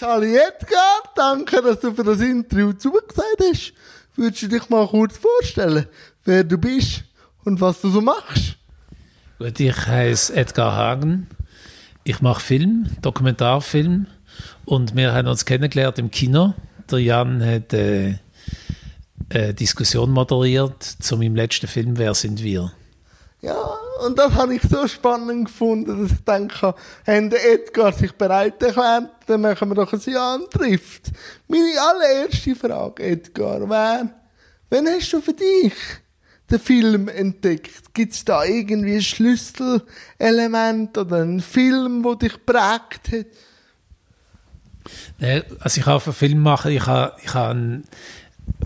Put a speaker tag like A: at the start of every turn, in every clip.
A: Sally Edgar, danke, dass du für das Interview zugesagt hast. Würdest du dich mal kurz vorstellen, wer du bist und was du so machst?
B: Gut, ich heiße Edgar Hagen. Ich mache Film, Dokumentarfilm und wir haben uns kennengelernt im Kino. Der Jan hat äh, eine Diskussion moderiert zu meinem letzten Film Wer sind wir?
A: Ja, und das habe ich so spannend gefunden, dass ich denke, wenn der Edgar sich bereit erklärt, dann machen wir doch ein Jahr trifft. Meine allererste Frage, Edgar, wäre, wann hast du für dich den Film entdeckt? Gibt es da irgendwie ein Schlüsselelement oder einen Film, der dich prägt hat?
B: Also ich habe einen Film machen, ich habe, ich habe einen,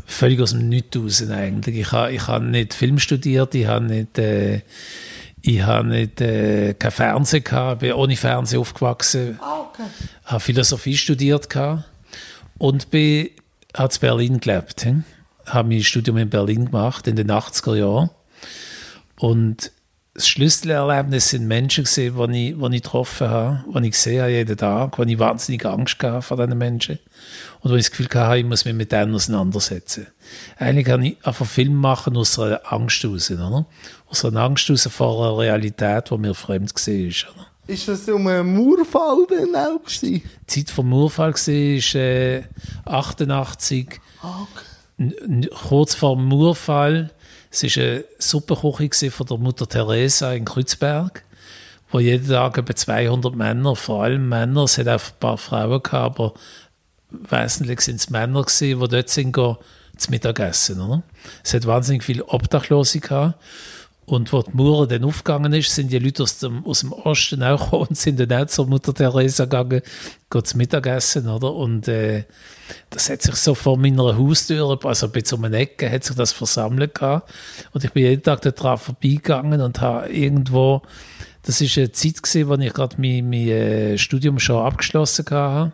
B: völlig aus dem Nichts raus eigentlich. Ich habe, ich habe nicht Film studiert, ich habe nicht, äh, ich habe nicht äh, kein Fernsehen gehabt, bin ohne Fernsehen aufgewachsen,
A: Ah, okay.
B: habe Philosophie studiert gehabt und bin, habe in Berlin gelebt. He? Habe mein Studium in Berlin gemacht in den 80er Jahren und das Schlüsselerlebnis sind Menschen gesehen, die ich, die ich getroffen habe, die ich gesehen habe jeden Tag, wo ich wahnsinnig Angst hatte vor diesen Menschen und wo ich das Gefühl hatte, ich muss mich mit denen auseinandersetzen. Eigentlich kann ich einfach Film machen aus einer Angst heraus, oder? Aus einer Angst heraus vor einer Realität, die mir fremd war. Oder?
A: Ist das um einen Murfall denn auch gewesen?
B: Die Zeit vom Murfall war äh, 88,
A: Ah, okay.
B: kurz vor dem Murfall. Es war eine Suppenküche von der Mutter Teresa in Kreuzberg, wo jeden Tag etwa 200 Männer, vor allem Männer, es hat auch ein paar Frauen gehabt, aber wesentlich sind es Männer gewesen, die dort sind, gehen, zu Mittagessen. Oder? Es hat wahnsinnig viele Obdachlose gehabt. Und wo die Mauer dann aufgegangen ist, sind die Leute aus dem, aus dem Osten auch gekommen und sind dann auch zur Mutter Teresa gegangen, gehen zu Mittagessen, oder? Und äh, das hat sich so vor meiner Haustür, also bei so einer Ecke, hat sich das versammelt gehabt. Und ich bin jeden Tag daran vorbeigegangen und habe irgendwo, das ist eine Zeit gewesen, wo ich gerade mein, mein äh, Studium schon abgeschlossen hatte.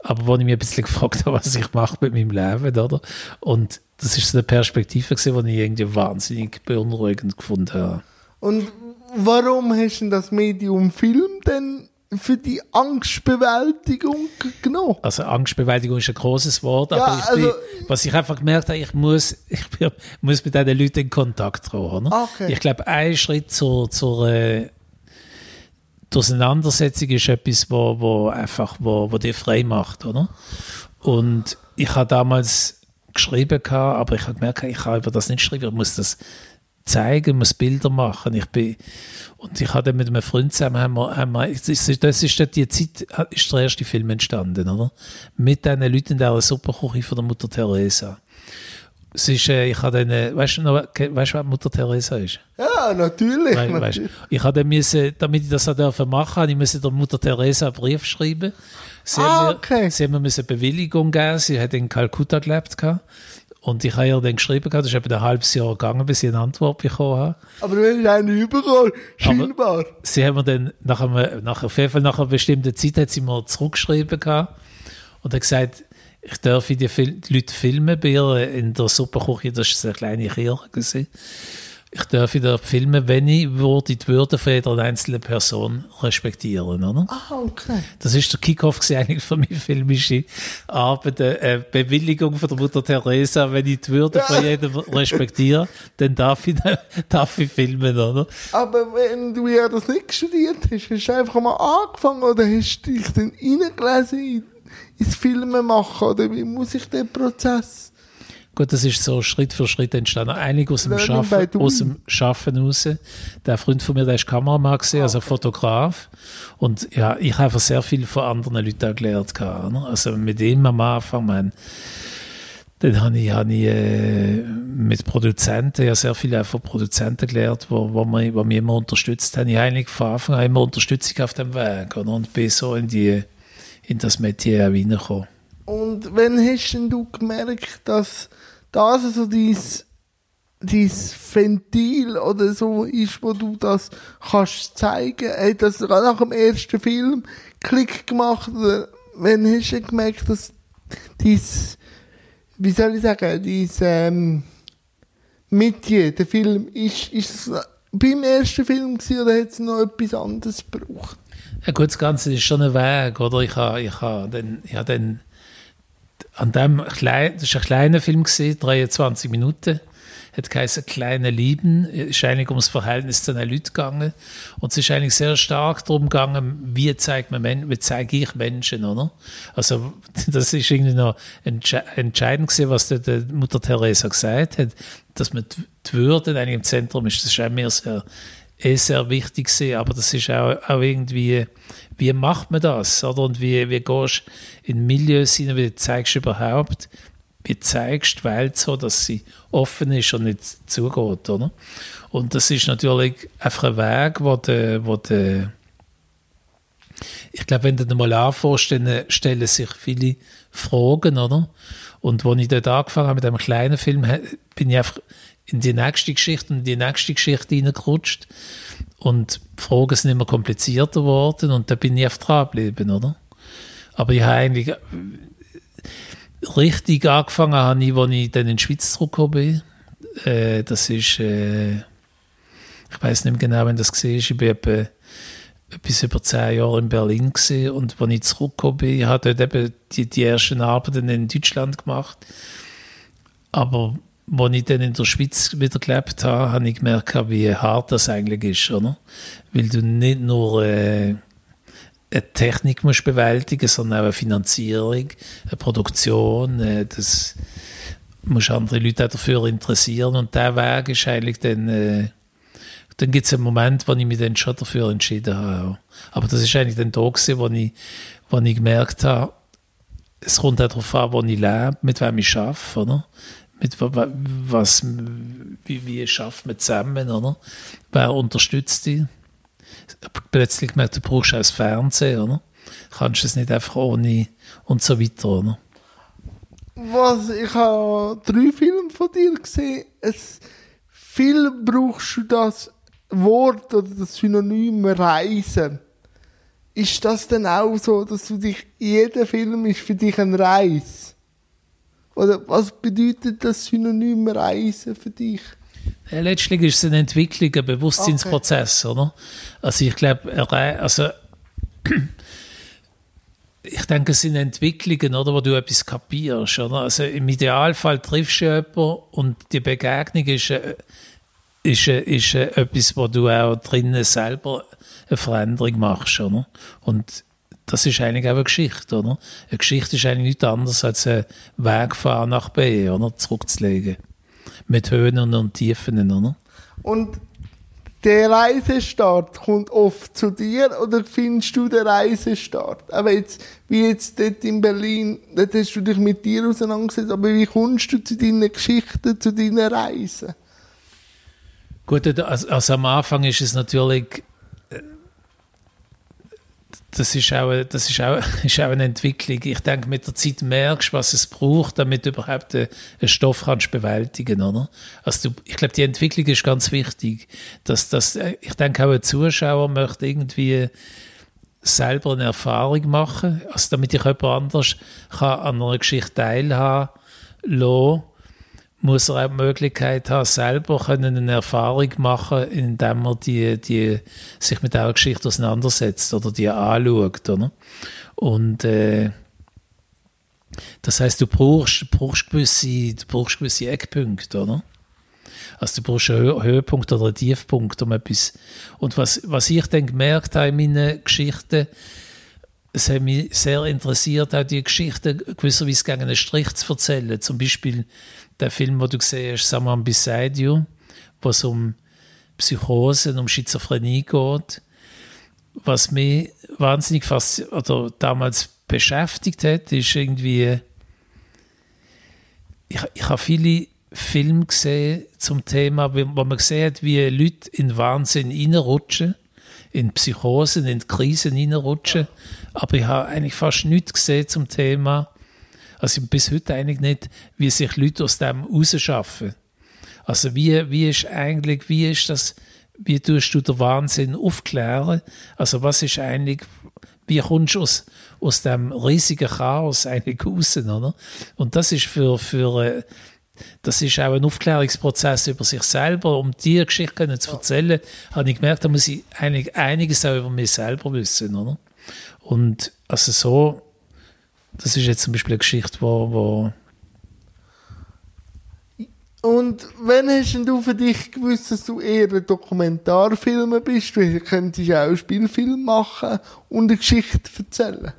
B: Aber wo ich mich ein bisschen gefragt habe, was ich mache mit meinem Leben, oder? Und das ist eine Perspektive gewesen, die ich irgendwie wahnsinnig beunruhigend gefunden habe.
A: Und warum hast du das Medium Film denn für die Angstbewältigung genommen?
B: Also Angstbewältigung ist ein großes Wort,
A: Ja,
B: aber ich bin,
A: also-
B: was ich einfach gemerkt habe, ich muss, ich bin, muss mit diesen Leuten in Kontakt kommen. Oder?
A: Okay.
B: Ich glaube, ein Schritt zur, zur äh, Auseinandersetzung ist etwas, wo, wo einfach, wo, wo dich frei macht, oder? Und ich habe damals geschrieben, gehabt, aber ich habe gemerkt, ich kann über das nicht schreiben, ich muss das zeigen, muss Bilder machen. Ich bin, und ich hatte mit einem Freund zusammen, haben wir, haben wir, das ist, das ist die Zeit, ist der erste Film entstanden, oder? Mit diesen Leuten in dieser Superküche von der Mutter Teresa. Es ist, äh, ich habe dann, äh, weißt du noch, weißt du, wer Mutter Teresa ist?
A: Ja, natürlich.
B: Weißt, weißt, ich hatte müssen, damit ich das auch machen, habe ich müssen der Mutter Teresa einen Brief schreiben. Sie
A: Ah,
B: haben mir,
A: okay.
B: sie haben mir müssen Bewilligung geben. Sie hat in Kalkutta gelebt gehabt. Und ich habe ihr dann geschrieben, das ist etwa ein halbes Jahr gegangen, bis ich eine Antwort bekommen habe.
A: Aber du hast einen überall, scheinbar.
B: Sie haben mir dann nach, einem, nach, auf jeden Fall nach einer bestimmten Zeit hat sie mir zurückgeschrieben gehabt und hat gesagt, ich darf die, Leute filmen bei ihr in der Superküche, das war eine kleine Kirche. Gewesen. Ich darf dort filmen, wenn ich würde die Würde von jeder einzelnen Person respektieren. Oder?
A: Ah, okay.
B: Das ist der Kickoff eigentlich für meine filmische Arbeit, äh, Bewilligung von der Mutter Teresa. Wenn ich die Würde von jedem respektiere, dann darf ich, darf ich filmen, oder?
A: Aber wenn du ja das nicht studiert hast, hast du einfach mal angefangen oder hast du dich dann reingelesen in, ins Filmen machen? Oder wie muss ich den Prozess?
B: Gut, das ist so Schritt für Schritt entstanden. Einig aus dem, Schaffen, aus dem Schaffen raus. Der Freund von mir, der ist Kameramann gewesen, also Fotograf. Und ja, ich habe einfach sehr viel von anderen Leuten auch gelernt. ne? Also mit ihm am Anfang, man, dann habe ich, habe ich äh, mit Produzenten, ja sehr viel auch von Produzenten gelernt, wo, wo, mich, wo mich immer unterstützt haben. Ich habe eigentlich von Anfang an immer Unterstützung auf dem Weg oder? und bin so in, die, in das Metier auch reingekommen.
A: Und wann hast denn du gemerkt, dass das also dein, dein Ventil oder so ist, wo du das kannst zeigen? Hat das nach dem ersten Film Klick gemacht? Oder wann hast du gemerkt, dass dein, wie soll ich sagen, dein ähm, Metier, der Film, ist, ist es beim ersten Film gewesen, oder hat es noch etwas anderes gebraucht?
B: Ja gut, das Ganze ist schon ein Weg, oder? Ich habe ich ha dann, ich ha dann an dem klein, das war ein kleiner Film, gewesen, 23 Minuten, hat geheißen «Kleine Lieben», ist eigentlich ums Verhältnis zu den Leuten gegangen. Und es ist eigentlich sehr stark darum gegangen, wie zeigt man wie zeige ich Menschen, oder? Also das ist irgendwie noch entsche entscheidend gewesen, was die, Mutter Teresa gesagt hat, dass man die Würde eigentlich im Zentrum ist, das ist auch mir sehr eh sehr wichtig gewesen, aber das ist auch, auch irgendwie, wie macht man das, oder? Und wie, wie gehst du in Milieus hinein, wie zeigst du überhaupt, wie zeigst die Welt so, dass sie offen ist und nicht zugeht, oder? Und das ist natürlich einfach ein Weg, wo der, wo der ich glaube, wenn du dir mal anfängst, dann stellen sich viele Fragen, oder? Und als ich dort angefangen habe mit einem kleinen Film, bin ich einfach in die nächste Geschichte und die nächste Geschichte hineingerutscht. Und die Fragen sind immer komplizierter geworden und da bin ich auf dran geblieben, oder? Aber ich habe eigentlich äh, richtig angefangen, habe ich, als ich dann in die Schweiz zurückgekommen bin. Äh, das ist, äh, ich weiß nicht mehr genau, wenn das war. Ich bin etwa bis über zehn Jahre in Berlin gewesen. und als ich zurückgekommen bin, habe ich dort eben die, die ersten Arbeiten in Deutschland gemacht. Aber als ich dann in der Schweiz wieder gelebt habe, habe ich gemerkt, wie hart das eigentlich ist, oder? Weil du nicht nur äh, eine Technik musst bewältigen, sondern auch eine Finanzierung, eine Produktion, äh, das musst andere Leute auch dafür interessieren und der Weg ist eigentlich dann, äh, dann gibt es einen Moment, wo ich mich dann schon dafür entschieden habe. Aber das ist eigentlich dann da gewesen, wo ich, wo ich gemerkt habe, es kommt auch darauf an, wo ich lebe, mit wem ich arbeite, oder? Mit was, wie, wie schafft man zusammen, oder? Wer unterstützt dich? Plötzlich merkt du, brauchst auch das Fernsehen, oder? Kannst es nicht einfach ohne und so weiter, oder?
A: Was, ich habe drei Filme von dir gesehen. Es, viel brauchst du das Wort oder das Synonym Reisen. Ist das denn auch so, dass du dich, jeder Film ist für dich ein Reis? Oder was bedeutet das Synonym Reisen für dich?
B: Ja, letztlich ist es eine Entwicklung, ein Bewusstseinsprozess, okay. oder? Also ich glaube, also ich denke, es sind Entwicklungen, oder, wo du etwas kapierst, oder? Also im Idealfall triffst du jemanden und die Begegnung ist, äh, ist, äh, ist, ist äh, etwas, wo du auch drinnen selber eine Veränderung machst, oder? Und das ist eigentlich auch eine Geschichte, oder? Eine Geschichte ist eigentlich nichts anderes als ein Weg von A nach B, oder? Zurückzulegen. Mit Höhen und Tiefen, oder?
A: Und der Reisestart kommt oft zu dir oder findest du den Reisestart? Aber jetzt, wie jetzt dort in Berlin, dort hast du dich mit dir auseinandergesetzt, aber wie kommst du zu deinen Geschichten, zu deinen Reisen?
B: Gut, also, also am Anfang ist es natürlich das ist auch, das ist auch, ist auch eine Entwicklung. Ich denke, mit der Zeit merkst du, was es braucht, damit du überhaupt einen, Stoff kannst bewältigen, oder? Also du, ich glaube, die Entwicklung ist ganz wichtig. Dass, dass, ich denke, auch ein Zuschauer möchte irgendwie selber eine Erfahrung machen, also damit ich jemand anders kann an einer Geschichte teilhaben lassen muss er auch die Möglichkeit haben, selber können eine Erfahrung machen, indem er die, die, sich mit dieser Geschichte auseinandersetzt oder die anschaut. Oder? Und äh, das heißt, du brauchst, brauchst, gewisse, du brauchst gewisse Eckpunkte, oder? Also du brauchst einen Höhepunkt oder einen Tiefpunkt, um etwas... Und was, was ich dann gemerkt habe in meinen Geschichten, es hat mich sehr interessiert, auch die Geschichte gewisserweise gegen einen Strich zu erzählen. Zum Beispiel der Film, wo du gesehen hast, Someone Beside You, wo es um Psychose, um Schizophrenie geht. Was mich wahnsinnig fast oder damals beschäftigt hat, ist irgendwie, ich, ich habe viele Filme gesehen zum Thema, wo man gesehen hat, wie Leute in Wahnsinn reinrutschen, in Psychosen, in Krisen reinrutschen. Aber ich habe eigentlich fast nichts gesehen zum Thema, also bis heute eigentlich nicht, wie sich Leute aus dem rausschaffen. Also wie, wie ist eigentlich, wie ist das, wie tust du den Wahnsinn aufklären? Also was ist eigentlich, wie kommst du aus, aus dem riesigen Chaos eigentlich raus, oder? Und das ist für, für, äh, das ist auch ein Aufklärungsprozess über sich selber. Um diese Geschichte können zu erzählen, habe ich gemerkt, da muss ich eigentlich einiges auch über mich selber wissen. Oder? Und also so, das ist jetzt zum Beispiel eine Geschichte, wo, wo
A: und wann hast denn du für dich gewusst, dass du eher ein Dokumentarfilmer bist? Du könntest auch einen Spielfilm machen und eine Geschichte erzählen.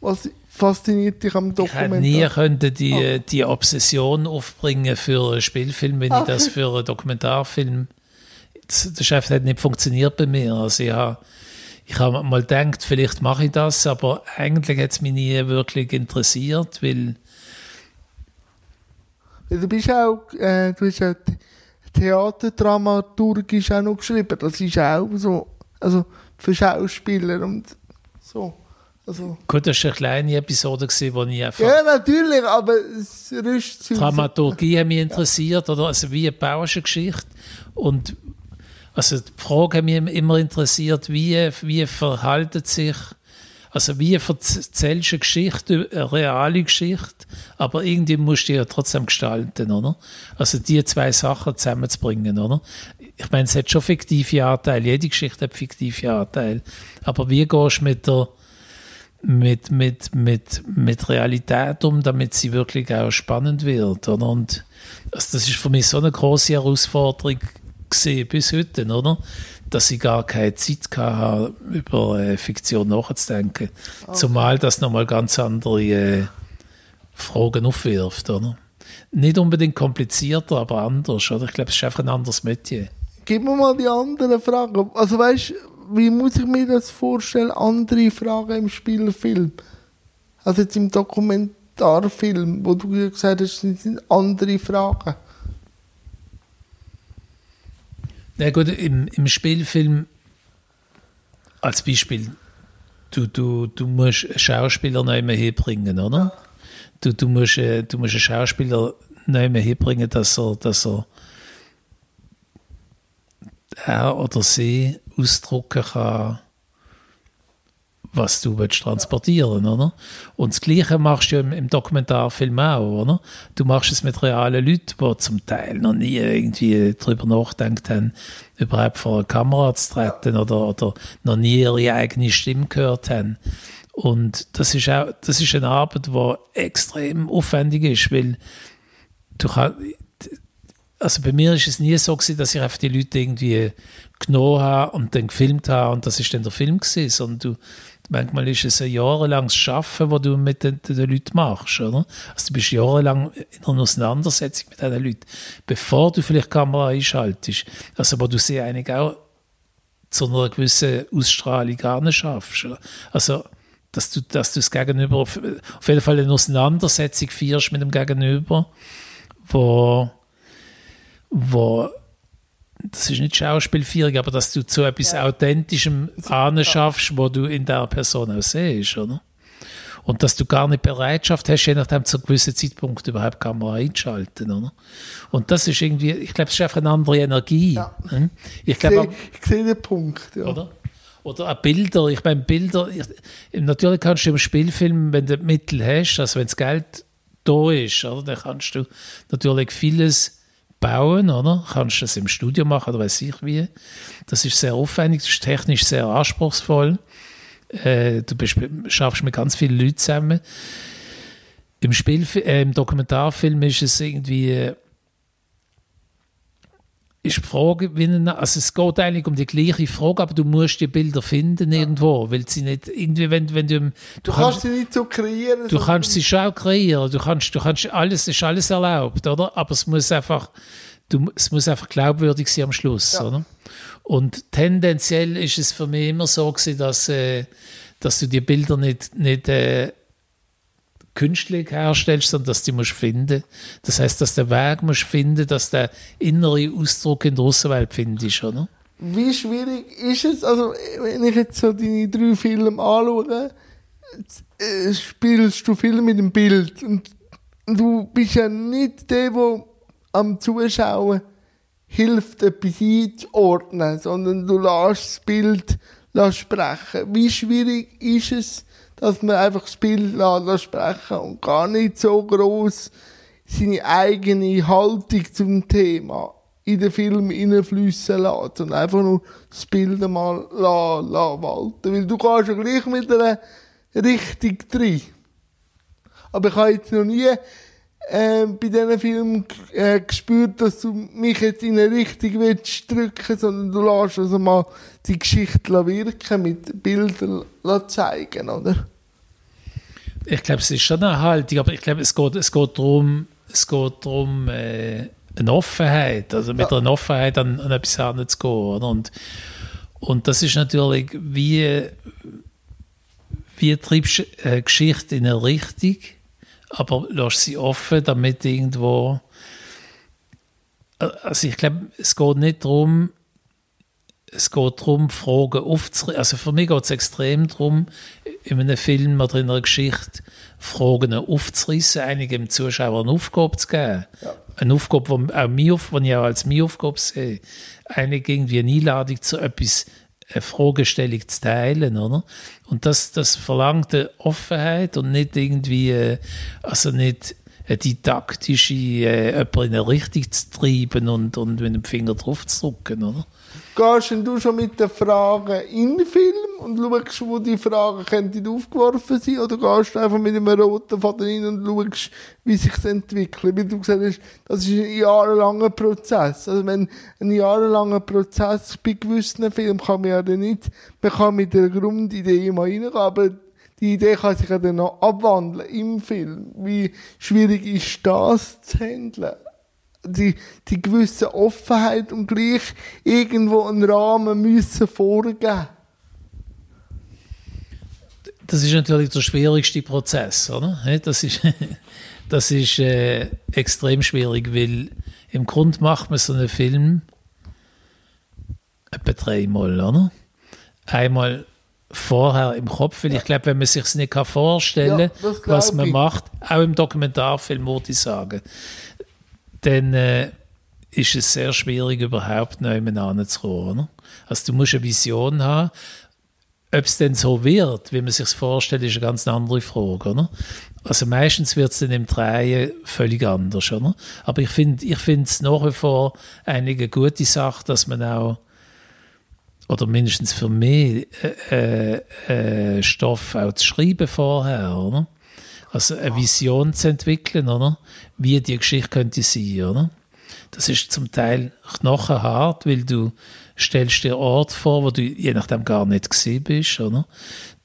A: Was fasziniert dich am Dokumentar?
B: Ich hätte nie die, oh. die Obsession aufbringen für einen Spielfilm, wenn Ach. ich das für einen Dokumentarfilm. Das, das hat nicht funktioniert bei mir. Also ich habe, ich habe mal gedacht, vielleicht mache ich das, aber eigentlich hat es mich nie wirklich interessiert, weil
A: Du bist auch, äh, du hast ja Theaterdramaturgisch auch noch geschrieben. Das ist auch so, also für Schauspieler und so. Also.
B: Gut, das war eine kleine Episode, gewesen, wo ich einfach...
A: Ja, natürlich, aber es rüstet
B: sich. Dramaturgie hat mich interessiert, oder? Also wie baust du eine Geschichte? Und also die Frage mich immer interessiert, wie, wie verhalten sich also wie erzählst du eine Geschichte, eine reale Geschichte, aber irgendwie musst du die ja trotzdem gestalten, oder? Also die zwei Sachen zusammenzubringen, oder? Ich meine, es hat schon fiktive Anteile, jede Geschichte hat fiktive Anteile, aber wie gehst du mit der mit, mit, mit, mit Realität um, damit sie wirklich auch spannend wird, oder? Und also das ist für mich so eine große Herausforderung gesehen bis heute, oder? dass ich gar keine Zeit hatte, über äh, Fiktion nachzudenken. Okay. Zumal das nochmal ganz andere äh, Fragen aufwirft, oder? Nicht unbedingt komplizierter, aber anders, oder? Ich glaube, es ist einfach ein anderes Metier.
A: Gib mir mal die anderen Fragen. Also weißt wie muss ich mir das vorstellen? Andere Fragen im Spielfilm. Also jetzt im Dokumentarfilm, wo du gesagt hast, sind andere Fragen.
B: Na gut, im, im Spielfilm als Beispiel, du, du, du musst einen Schauspieler neu mehr hinbringen, oder? Du, du, musst, äh, du musst einen Schauspieler neu hinbringen, dass er, dass er er oder sie ausdrucken kann, was du willst transportieren oder? Und das Gleiche machst du im, im Dokumentarfilm auch, oder? Du machst es mit realen Leuten, die zum Teil noch nie irgendwie darüber nachgedacht haben, überhaupt vor eine Kamera zu treten oder, oder noch nie ihre eigene Stimme gehört haben. Und das ist auch, das ist eine Arbeit, die extrem aufwendig ist, weil du kannst, also bei mir ist es nie so gewesen, dass ich einfach die Leute irgendwie genommen habe und dann gefilmt habe und das ist dann der Film gewesen, sondern du, Manchmal ist es ein jahrelanges Schaffen, das du mit den, den, Leuten machst, oder? Also du bist jahrelang in einer Auseinandersetzung mit diesen Leuten, bevor du vielleicht die Kamera einschaltest. Also wo du sie eigentlich auch zu einer gewissen Ausstrahlung gar nicht schaffst. Also dass du, dass du das Gegenüber auf, auf jeden Fall eine Auseinandersetzung führst mit dem Gegenüber, wo, wo das ist nicht Schauspielführung, aber dass du zu etwas ja. Authentischem anschaffst, wo du in der Person auch siehst, oder? Und dass du gar nicht Bereitschaft hast, je nachdem zu einem gewissen Zeitpunkt überhaupt Kamera einzuschalten, oder? Und das ist irgendwie, ich glaube, es ist einfach eine andere Energie. Ja. Hm?
A: Ich, glaube, ich sehe den Punkt, ja.
B: Oder? Oder auch Bilder, ich meine, Bilder, ich, natürlich kannst du im Spielfilm, wenn du Mittel hast, also wenn das Geld da ist, oder, dann kannst du natürlich vieles bauen, oder? Kannst du das im Studio machen oder weiß ich wie. Das ist sehr aufwendig, das ist technisch sehr anspruchsvoll. Äh, du bist, schaffst mit ganz vielen Leuten zusammen. Im, Spiel, äh, Im Dokumentarfilm ist es irgendwie äh, ist die Frage, wie eine, also es geht eigentlich um die gleiche Frage, aber du musst die Bilder finden irgendwo, weil sie nicht irgendwie, wenn, wenn du,
A: du, du kannst, sie nicht so kreieren.
B: Du kannst sie schon auch kreieren, du kannst, du kannst alles, ist alles erlaubt, oder? Aber es muss einfach, du, es muss einfach glaubwürdig sein am Schluss, ja. oder? Und tendenziell ist es für mich immer so gewesen, dass, äh, dass du die Bilder nicht, nicht äh, künstlich herstellst, sondern dass du die musst finden. Das heißt, dass der Weg musst finden, dass der innere Ausdruck in der Außenwelt findest, oder?
A: Wie schwierig ist es, also wenn ich jetzt so deine drei Filme anschaue, äh, spielst du viel mit dem Bild und du bist ja nicht der, der am Zuschauen hilft, etwas einzuordnen, sondern du lässt das Bild sprechen. Wie schwierig ist es, dass man einfach das Bild sprechen und gar nicht so groß seine eigene Haltung zum Thema in den Film hineinfließen lässt und einfach nur das Bild mal la, la walten. Weil du gehst ja gleich mit einer Richtung drin. Aber ich habe jetzt noch nie äh, bei diesen Filmen äh, gespürt, dass du mich jetzt in eine Richtung willst drücken, sondern du lässt also mal die Geschichte wirken, mit Bildern zeigen, oder?
B: Ich glaube, es ist schon eine Haltung, aber ich glaube, es geht, es geht darum, es geht darum, äh, eine Offenheit, also mit ja. einer Offenheit an, an etwas heranzugehen. Und, und das ist natürlich, wie, wie treibst du eine Geschichte in eine Richtung, aber lässt sie offen, damit irgendwo. Also ich glaube, es geht nicht darum, es geht darum, Fragen aufzureißen. Also für mich geht es extrem darum, in einem Film oder in einer Geschichte Fragen aufzureißen, einigen Zuschauer eine Aufgabe zu geben. Ja. Eine Aufgabe, die, auch mir, die ich auch als meine Aufgabe sehe. Einige irgendwie eine Einladung zu etwas, eine Fragestellung zu teilen, oder? Und das, das verlangt eine Offenheit und nicht irgendwie, äh, also nicht eine didaktische, äh, jemanden in eine Richtung zu treiben und, und mit dem Finger drauf zu drücken, oder?
A: Gehst du schon mit den Fragen in den Film und schaust, wo die Fragen aufgeworfen sein oder gehst du einfach mit einem roten Faden rein und schaust, wie sich das entwickelt? Wie du gesagt hast, das ist ein jahrelanger Prozess. Also wenn ein jahrelanger Prozess bei gewissen Filmen kann man ja dann nicht, man kann mit der Grundidee mal reingehen, aber die Idee kann sich ja dann noch abwandeln im Film. Wie schwierig ist das zu handeln? Die, die gewisse Offenheit und gleich irgendwo einen Rahmen müssen vorgeben.
B: Das ist natürlich der schwierigste Prozess, oder? Das ist, das ist äh, extrem schwierig, weil im Grunde macht man so einen Film etwa dreimal, oder? Einmal vorher im Kopf, weil ja. ich glaube, wenn man sich es nicht vorstellen kann, ja, was man ich. macht, auch im Dokumentarfilm würde ich sagen, dann äh, ist es sehr schwierig, überhaupt noch hinzukommen. Also du musst eine Vision haben. Ob es denn so wird, wie man sich vorstellt, ist eine ganz andere Frage. Oder? Also meistens wird es dann im Drehen völlig anders. Oder? Aber ich finde ich es nach wie vor eine gute Sache, dass man auch oder mindestens für mich äh, äh, Stoff auch zu schreiben vorher, oder? Also eine Vision zu entwickeln, oder? Wie die Geschichte könnte sein, oder? Das ist zum Teil knochenhart, weil du stellst dir Ort vor, wo du je nachdem gar nicht gesehen bist, oder?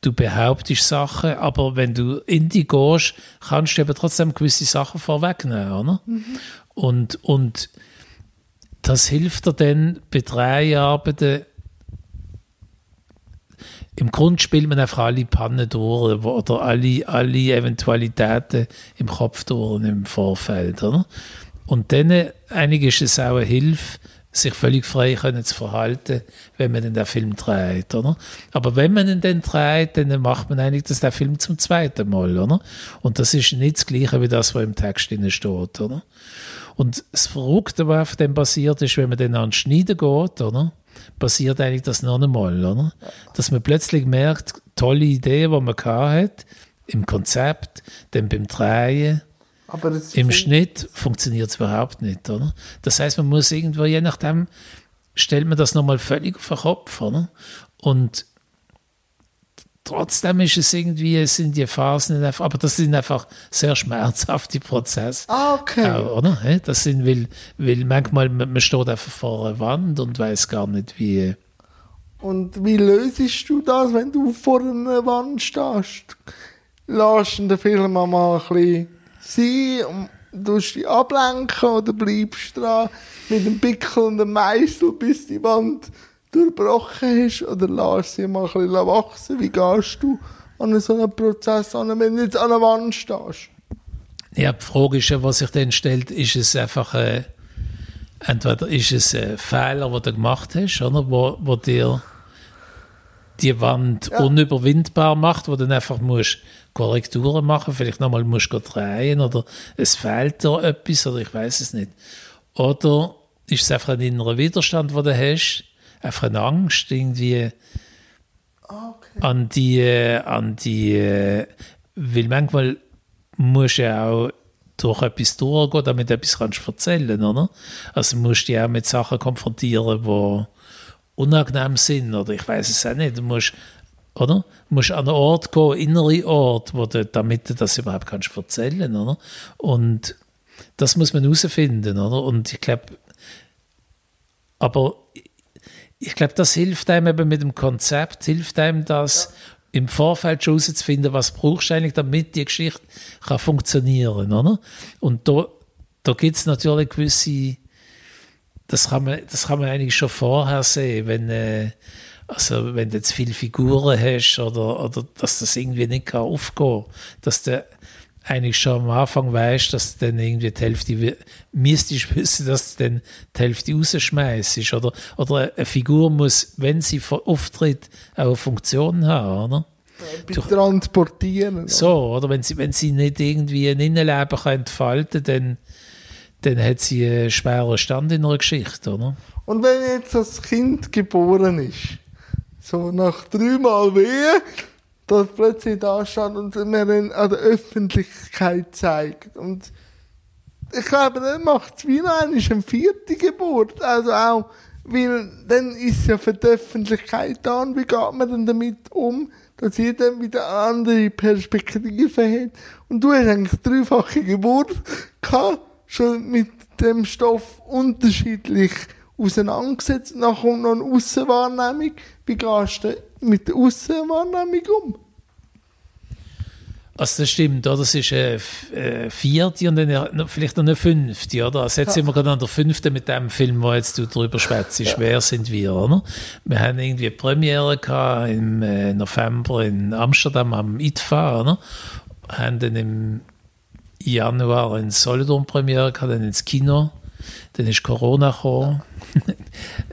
B: Du behauptest Sachen, aber wenn du in die gehst, kannst du eben trotzdem gewisse Sachen vorwegnehmen, oder? Mhm. Und, und das hilft dir dann bei drei Arbeiten im Grunde spielt man einfach alle Pannen durch oder alle, alle Eventualitäten im Kopf durch im Vorfeld. Oder? Und dann einige ist es auch eine Hilfe, sich völlig frei können zu verhalten, wenn man den Film dreht, oder? Aber wenn man ihn dann dreht, dann macht man eigentlich das der Film zum zweiten Mal, oder? Und das ist nicht das Gleiche wie das, was im Text steht, oder? Und das Verrückte, was auf dem basiert ist, wenn man dann an Schneiden geht, oder? Passiert eigentlich das noch einmal, oder? Dass man plötzlich merkt, tolle Idee, die man hat, im Konzept, dann beim Drehen, im Schnitt funktioniert es überhaupt nicht, oder? Das heißt, man muss irgendwo, je nachdem, stellt man das nochmal völlig auf den Kopf, oder? Und trotzdem ist es irgendwie, sind die Phasen einfach, aber das sind einfach sehr schmerzhafte Prozesse.
A: Ah, okay.
B: Auch, oder? Das sind, weil, weil manchmal man steht einfach vor einer Wand und weiß gar nicht, wie.
A: Und wie löst du das, wenn du vor einer Wand stehst? Lass den Film mal ein bisschen sein und tust dich ablenken oder bleibst dran mit dem Pickel und dem Meißel, bis die Wand durchbrochen hast oder lass sie mal ein bisschen wachsen? Wie gehst du an so einen Prozess an, wenn du jetzt an der Wand stehst?
B: Ja, die Frage ist ja, was sich dann stellt, ist es einfach, äh, entweder ist es ein Fehler, den du gemacht hast, oder, wo, wo dir die Wand ja. unüberwindbar macht, wo du dann einfach musst Korrekturen machen, vielleicht nochmal musst du drehen oder es fehlt dir etwas oder ich weiß es nicht. Oder ist es einfach ein innerer Widerstand, den du hast, einfach eine Angst irgendwie
A: ah, okay.
B: an die, an die, weil manchmal muss ja auch durch etwas durchgehen, damit du etwas kannst erzählen oder? Also musst du dich auch mit Sachen konfrontieren, die unangenehm sind, oder ich weiß es auch nicht. Du musst, oder? Du musst an einen Ort gehen, innere Ort, wo du, damit du das überhaupt kannst erzählen, oder? Und das muss man herausfinden, oder? Und ich glaube, aber ich glaube, das hilft einem eben mit dem Konzept, hilft einem das ja. im Vorfeld schon herauszufinden, was brauchst du eigentlich, damit die Geschichte kann funktionieren, oder? Und da, da gibt es natürlich gewisse, das kann, man, das kann man eigentlich schon vorher sehen, wenn, äh, also wenn du jetzt viele Figuren hast oder, oder dass das irgendwie nicht kann aufgehen kann, dass der eigentlich schon am Anfang weißt, dass du dann irgendwie die Hälfte, müsstest wissen, dass du dann die Hälfte rausschmeißt. Oder, oder eine Figur muss, wenn sie auftritt, auch eine Funktion haben, oder?
A: Ja, transportieren.
B: So, oder wenn sie, wenn sie nicht irgendwie ein Innenleben kann entfalten kann, dann, dann hat sie einen schweren Stand in einer Geschichte, oder?
A: Und wenn jetzt das Kind geboren ist, so nach dreimal Wehen, dass plötzlich da steht und mir dann an der Öffentlichkeit zeigt. Und ich glaube, dann macht es wie noch eine vierte Geburt. Also auch, weil dann ist ja für die Öffentlichkeit da und wie geht man dann damit um, dass jeder wieder eine andere Perspektive hat. Und du hast eigentlich dreifache Geburt gehabt, schon mit dem Stoff unterschiedlich auseinandergesetzt. Dann kommt noch eine Aussenwahrnehmung. Wie gehst du mit der Aussenwahrnehmung um?
B: Also das stimmt, oder? Das ist eine vierte und dann vielleicht noch eine fünfte, oder? Also jetzt ja. sind wir gerade an der fünften mit dem Film, wo jetzt du drüber schwätzt. Ja. Wer sind wir, oder? Wir haben irgendwie eine Premiere gehabt im äh, November in Amsterdam am ITFA, oder? Haben dann im Januar in Solidum Premiere gehabt, dann ins Kino. Dann ist Corona gekommen.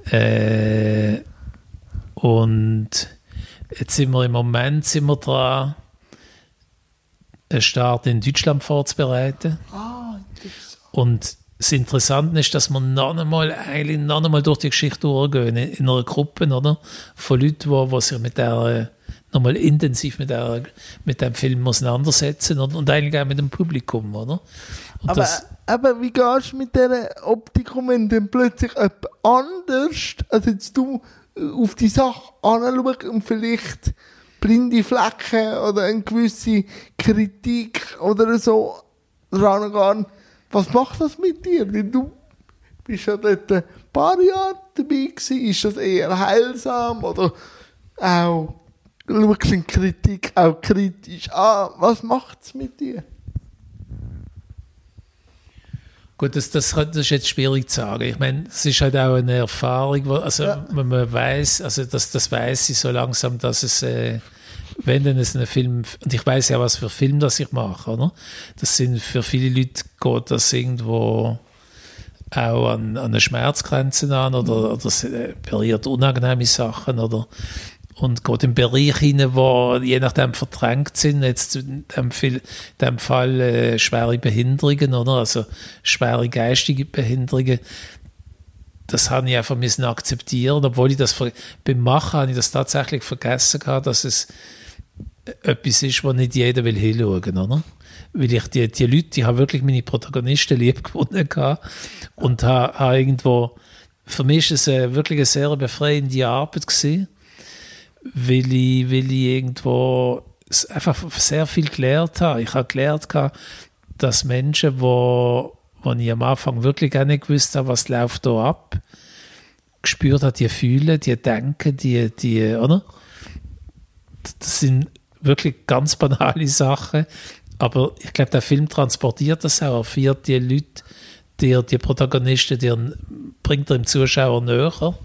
B: äh, und jetzt sind wir im Moment sind wir dran, einen Start in Deutschland vorzubereiten. Ah, und das Interessante ist, dass wir noch einmal, eigentlich noch einmal durch die Geschichte durchgehen, in einer Gruppe, oder? Von Leuten, die, die sich mit der, nochmal intensiv mit, der, mit dem Film auseinandersetzen oder? und eigentlich auch mit dem Publikum, oder?
A: Und aber, aber wie gehst du mit dieser Optikum, wenn dann plötzlich jemand anders, als jetzt du auf die Sache anschaust und vielleicht blinde Flecken oder eine gewisse Kritik oder so rangehen. Was macht das mit dir? Weil du bist ja dort ein paar Jahre dabei gewesen. Ist das eher heilsam oder auch schaust du Kritik auch kritisch an? Was macht es mit dir?
B: Gut, das, das, das, ist jetzt schwierig zu sagen. Ich meine, es ist halt auch eine Erfahrung, wo, also ja. wenn man weiß, also das, das weiß ich so langsam, dass es, äh, wenn dann es ein Film, und ich weiß ja, was für Film das ich mache, oder? Das sind für viele Leute geht das irgendwo auch an, an eine Schmerzgrenze an oder, oder es äh, berührt unangenehme Sachen oder und geht in Bereich hinein, wo je nachdem verdrängt sind, jetzt in dem, in dem Fall äh, schwere Behinderungen, oder? Also schwere geistige Behinderungen. Das habe ich einfach müssen akzeptieren, obwohl ich das beim Machen habe ich das tatsächlich vergessen gehabt, dass es etwas ist, wo nicht jeder will hinschauen, oder? Weil ich die, die Leute, ich habe wirklich meine Protagonisten lieb gewonnen gehabt und habe, habe irgendwo, für mich ist es wirklich eine sehr befreiende Arbeit gewesen weil ich, weil ich irgendwo einfach sehr viel gelernt habe. Ich habe gelernt, dass Menschen, wo, wo ich am Anfang wirklich gar nicht gewusst habe, was läuft da ab, gespürt habe, die fühlen, die denken, die, die, oder? Das sind wirklich ganz banale Sachen, aber ich glaube, der Film transportiert das auch, er führt die Leute, die, die Protagonisten, die bringt er dem Zuschauer näher.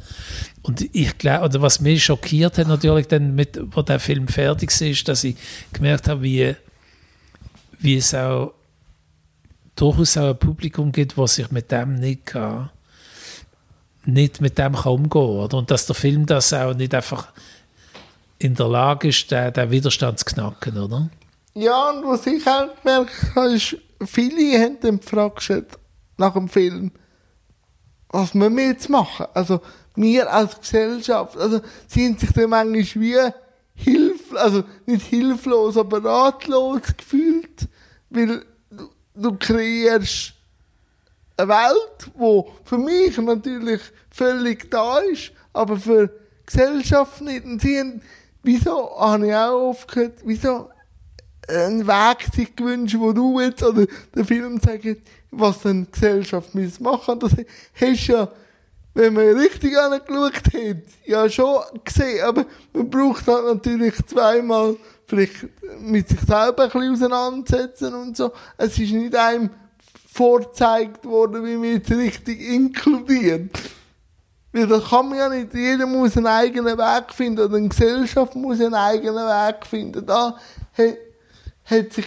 B: Und ich glaube, oder was mich schockiert hat natürlich dann, mit, wo der Film fertig ist, dass ich gemerkt habe, wie, wie es auch durchaus auch ein Publikum gibt, was sich mit dem nicht kann, nicht mit dem kann umgehen oder? Und dass der Film das auch nicht einfach in der Lage ist, den, den Widerstand zu knacken, oder?
A: Ja, und was ich auch gemerkt habe, ist, viele haben dann gefragt nach dem Film, was wir jetzt machen? Also, wir als Gesellschaft, also, sind sich dann manchmal wie hilf, also, nicht hilflos, aber ratlos gefühlt, weil du kreierst eine Welt, die für mich natürlich völlig da ist, aber für die Gesellschaft nicht. Und sie haben, wieso habe ich auch oft gehört, wieso einen Weg sich gewünscht, wo du jetzt oder der Film sagt, was dann die Gesellschaft muss machen. Das hast ja, wenn man richtig angeschaut hat, ja schon gesehen, aber man braucht halt natürlich zweimal vielleicht mit sich selber ein bisschen auseinandersetzen und so. Es ist nicht einem vorgezeigt worden, wie man jetzt richtig inkludiert. Weil das kann man ja nicht. Jeder muss einen eigenen Weg finden oder eine Gesellschaft muss einen eigenen Weg finden. Da hat, hat sich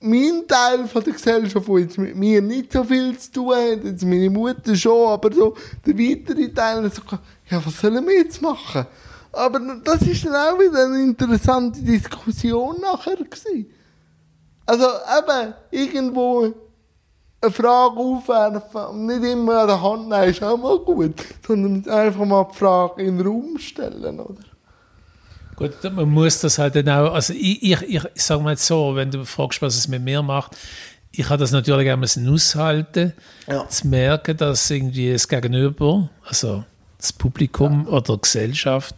A: mein Teil von der Gesellschaft, der jetzt mit mir nicht so viel zu tun hat, jetzt meine Mutter schon, aber so der weitere Teil, so, ja, was sollen wir jetzt machen? Aber das ist dann auch wieder eine interessante Diskussion nachher gewesen. Also eben, irgendwo eine Frage aufwerfen und nicht immer an der Hand nehmen, ist auch mal gut, sondern einfach mal die Frage in den Raum stellen, oder?
B: Gut, man muss das halt dann auch, also ich, ich, ich, sage mal jetzt so, wenn du fragst, was es mit mir macht, ich habe das natürlich auch müssen aushalten, ja. zu merken, dass irgendwie das Gegenüber, also das Publikum ja. oder die Gesellschaft,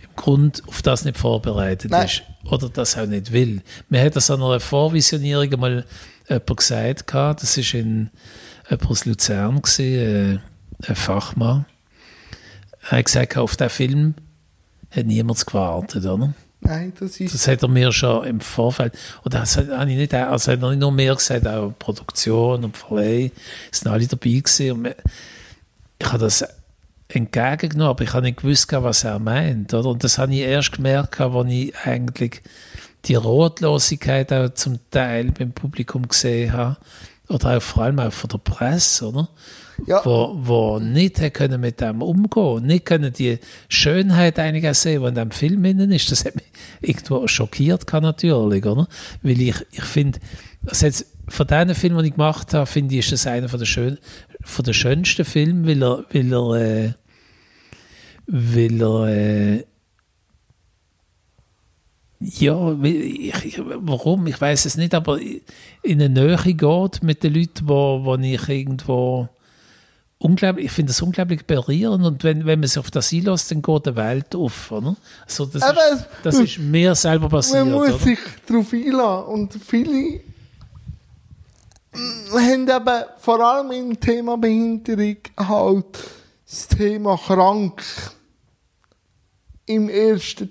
B: im Grund auf das nicht vorbereitet Nein. ist oder das auch nicht will. Mir hat das an einer Vorvisionierung mal jemand gesagt, das ist in jemand aus Luzern, gewesen, äh, ein Fachmann. Er hat gesagt, auf den Film hat niemand gewartet, oder?
A: Nein, das ist.
B: Das hat er mir schon im Vorfeld. Und das hat, habe ich nicht, also hat er nicht nur mehr gesagt, auch Produktion und Verleih, sind alle dabei gewesen. Und ich habe das entgegengenommen, aber ich habe nicht gewusst, was er meint. Oder? Und das habe ich erst gemerkt, als ich eigentlich die Rotlosigkeit auch zum Teil beim Publikum gesehen habe. Oder auch vor allem auch von der Presse, oder? ja. wo, wo nicht können mit dem umgehen nicht können die Schönheit einiger sehen, die in dem Film innen ist. Das hat mich irgendwo schockiert, kann natürlich, oder? Weil ich, ich finde, also jetzt von den Filmen, die ich gemacht habe, finde ich, ist das einer von der, schön, von der schönsten Filme, weil er, weil er, äh, weil er äh, ja, ich, warum? Ich weiß es nicht, aber in eine Nähe geht mit den Leuten, wo, wo ich irgendwo unglaublich, ich finde das unglaublich berührend und wenn, wenn man sich auf das einlässt, dann geht die Welt auf, oder? Also das, Aber ist, das ist mir selber passiert.
A: Man muss
B: oder?
A: sich darauf einlassen und viele haben eben vor allem im Thema Behinderung halt das Thema krank im ersten,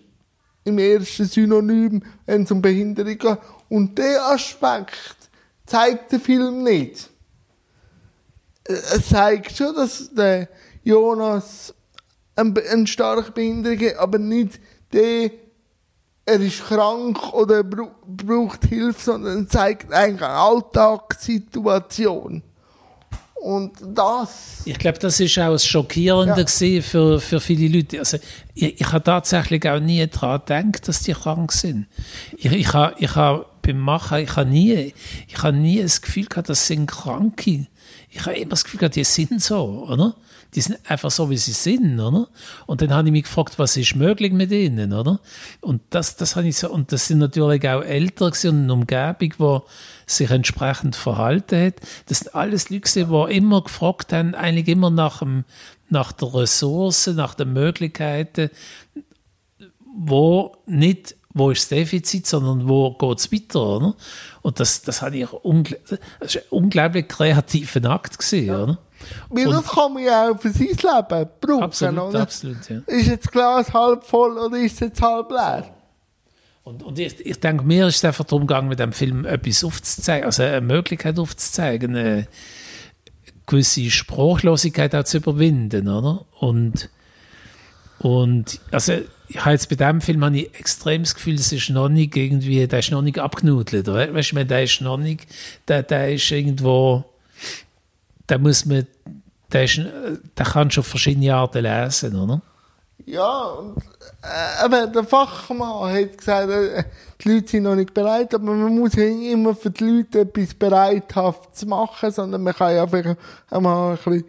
A: im ersten Synonym, wenn es um Behinderung geht. Und der Aspekt zeigt der Film nicht es zeigt schon, dass der Jonas eine, eine starke Behinderung hat, aber nicht der, er ist krank oder braucht Hilfe, sondern zeigt eigentlich eine Alltagssituation. Und das.
B: Ich glaube, das ist auch das Schockierende ja. für, für viele Leute. Also, ich, ich habe tatsächlich auch nie daran gedacht, dass die krank sind. Ich, ich habe ich hab beim Machen, ich habe nie, ich habe nie das Gefühl gehabt, das sind Kranke ich habe immer das Gefühl die sind so, oder? Die sind einfach so, wie sie sind, oder? Und dann habe ich mich gefragt, was ist möglich mit ihnen, oder? Und das, das habe ich so, und das sind natürlich auch Ältere und eine Umgebung, die sich entsprechend verhalten hat. Das sind alles Leute, die immer gefragt haben, eigentlich immer nach, dem, nach der Ressource, nach den Möglichkeiten, wo nicht wo ist das Defizit, sondern wo geht es weiter. Oder? Und das, das, habe ich ungl das ist ein unglaublich kreativer Akt. Gewesen, ja. oder?
A: Weil das kann man ja auch für sein Leben brauchen.
B: Absolut,
A: oder?
B: absolut ja.
A: Ist jetzt das Glas halb voll oder ist es jetzt halb leer?
B: Und, und ich, ich denke, mir ist es einfach darum gegangen, mit dem Film etwas aufzuzeigen, also eine Möglichkeit aufzuzeigen, eine gewisse Sprachlosigkeit auch zu überwinden, oder? Und, und also ich habe jetzt bei diesem Film habe ich extrem das Gefühl, das ist noch nicht irgendwie, der ist noch nicht abgenudelt. Weißt du, der ist noch nicht, der, der ist irgendwo, da muss man, der, ist, der kann schon verschiedene Arten lesen, oder?
A: Ja, und, äh, der Fachmann hat gesagt, äh, die Leute sind noch nicht bereit, aber man muss ja immer für die Leute etwas bereithaft machen, sondern man kann ja einfach einmal ein bisschen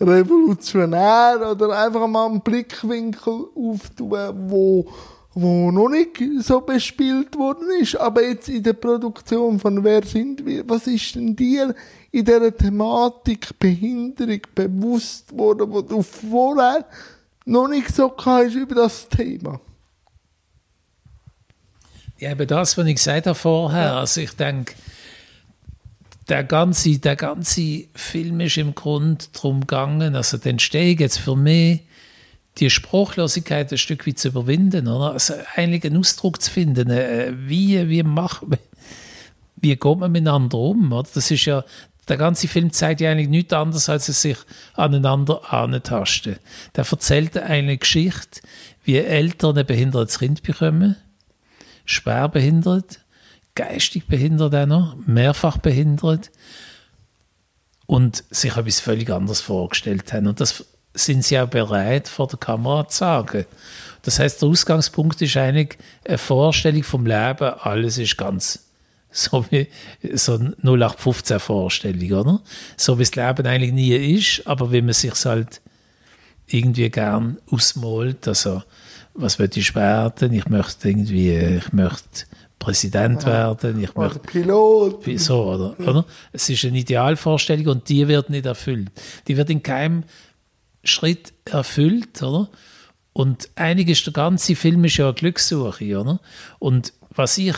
A: revolutionär oder einfach mal einen Blickwinkel auftun, wo, wo noch nicht so bespielt worden ist, aber jetzt in der Produktion von Wer sind wir, was ist denn dir in dieser Thematik Behinderung bewusst worden, wo du vorher noch nicht so hast über das Thema?
B: Ja, eben das, was ich gesagt habe vorher. Also ich denke, der ganze, der ganze Film ist im Grunde darum gegangen, also den Entstehung jetzt für mich, die Spruchlosigkeit ein Stück weit zu überwinden, oder? Also eigentlich einen Ausdruck zu finden, äh, wie, wie macht man, wie geht man miteinander um, oder? Das ist ja, der ganze Film zeigt ja eigentlich nichts anderes, als es sich aneinander antasten. Der erzählt eine Geschichte, wie Eltern ein behindertes Kind bekommen, schwer behindert, geistig behindert auch noch, mehrfach behindert und sich etwas völlig anderes vorgestellt haben. Und das sind sie auch bereit, vor der Kamera zu sagen. Das heißt, der Ausgangspunkt ist eigentlich eine Vorstellung vom Leben, alles ist ganz so wie so 0815 Vorstellung, oder? So wie das Leben eigentlich nie ist, aber wie man sich halt irgendwie gern ausmalt, also was möchte ich werden? Ich möchte irgendwie, ich möchte Präsident ja. werden, ich möchte
A: Pilot.
B: So, oder, oder? Es ist eine Idealvorstellung und die wird nicht erfüllt. Die wird in keinem Schritt erfüllt, oder? Und eigentlich ist der ganze Film ist ja eine Glückssuche, oder? Und was ich,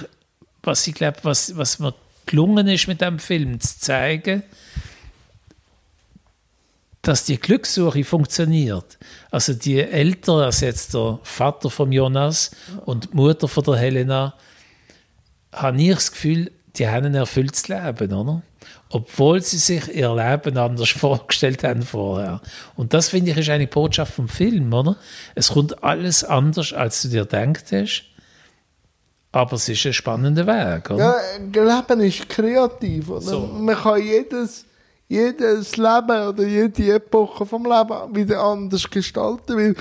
B: was ich glaube, was, was mir gelungen ist mit dem Film zu zeigen, dass die Glückssuche funktioniert. Also die Eltern, also jetzt der Vater von Jonas und die Mutter von der Helena, habe ich das Gefühl, die haben ein erfülltes Leben, oder? Obwohl sie sich ihr Leben anders vorgestellt haben vorher. Und das finde ich ist eine Botschaft vom Film, oder? Es kommt alles anders, als du dir gedacht. Aber es ist ein spannender Weg, oder?
A: Ja, Leben ist kreativ, oder? So. Man kann jedes jedes Leben oder jede Epoche vom Leben wieder anders gestalten, weil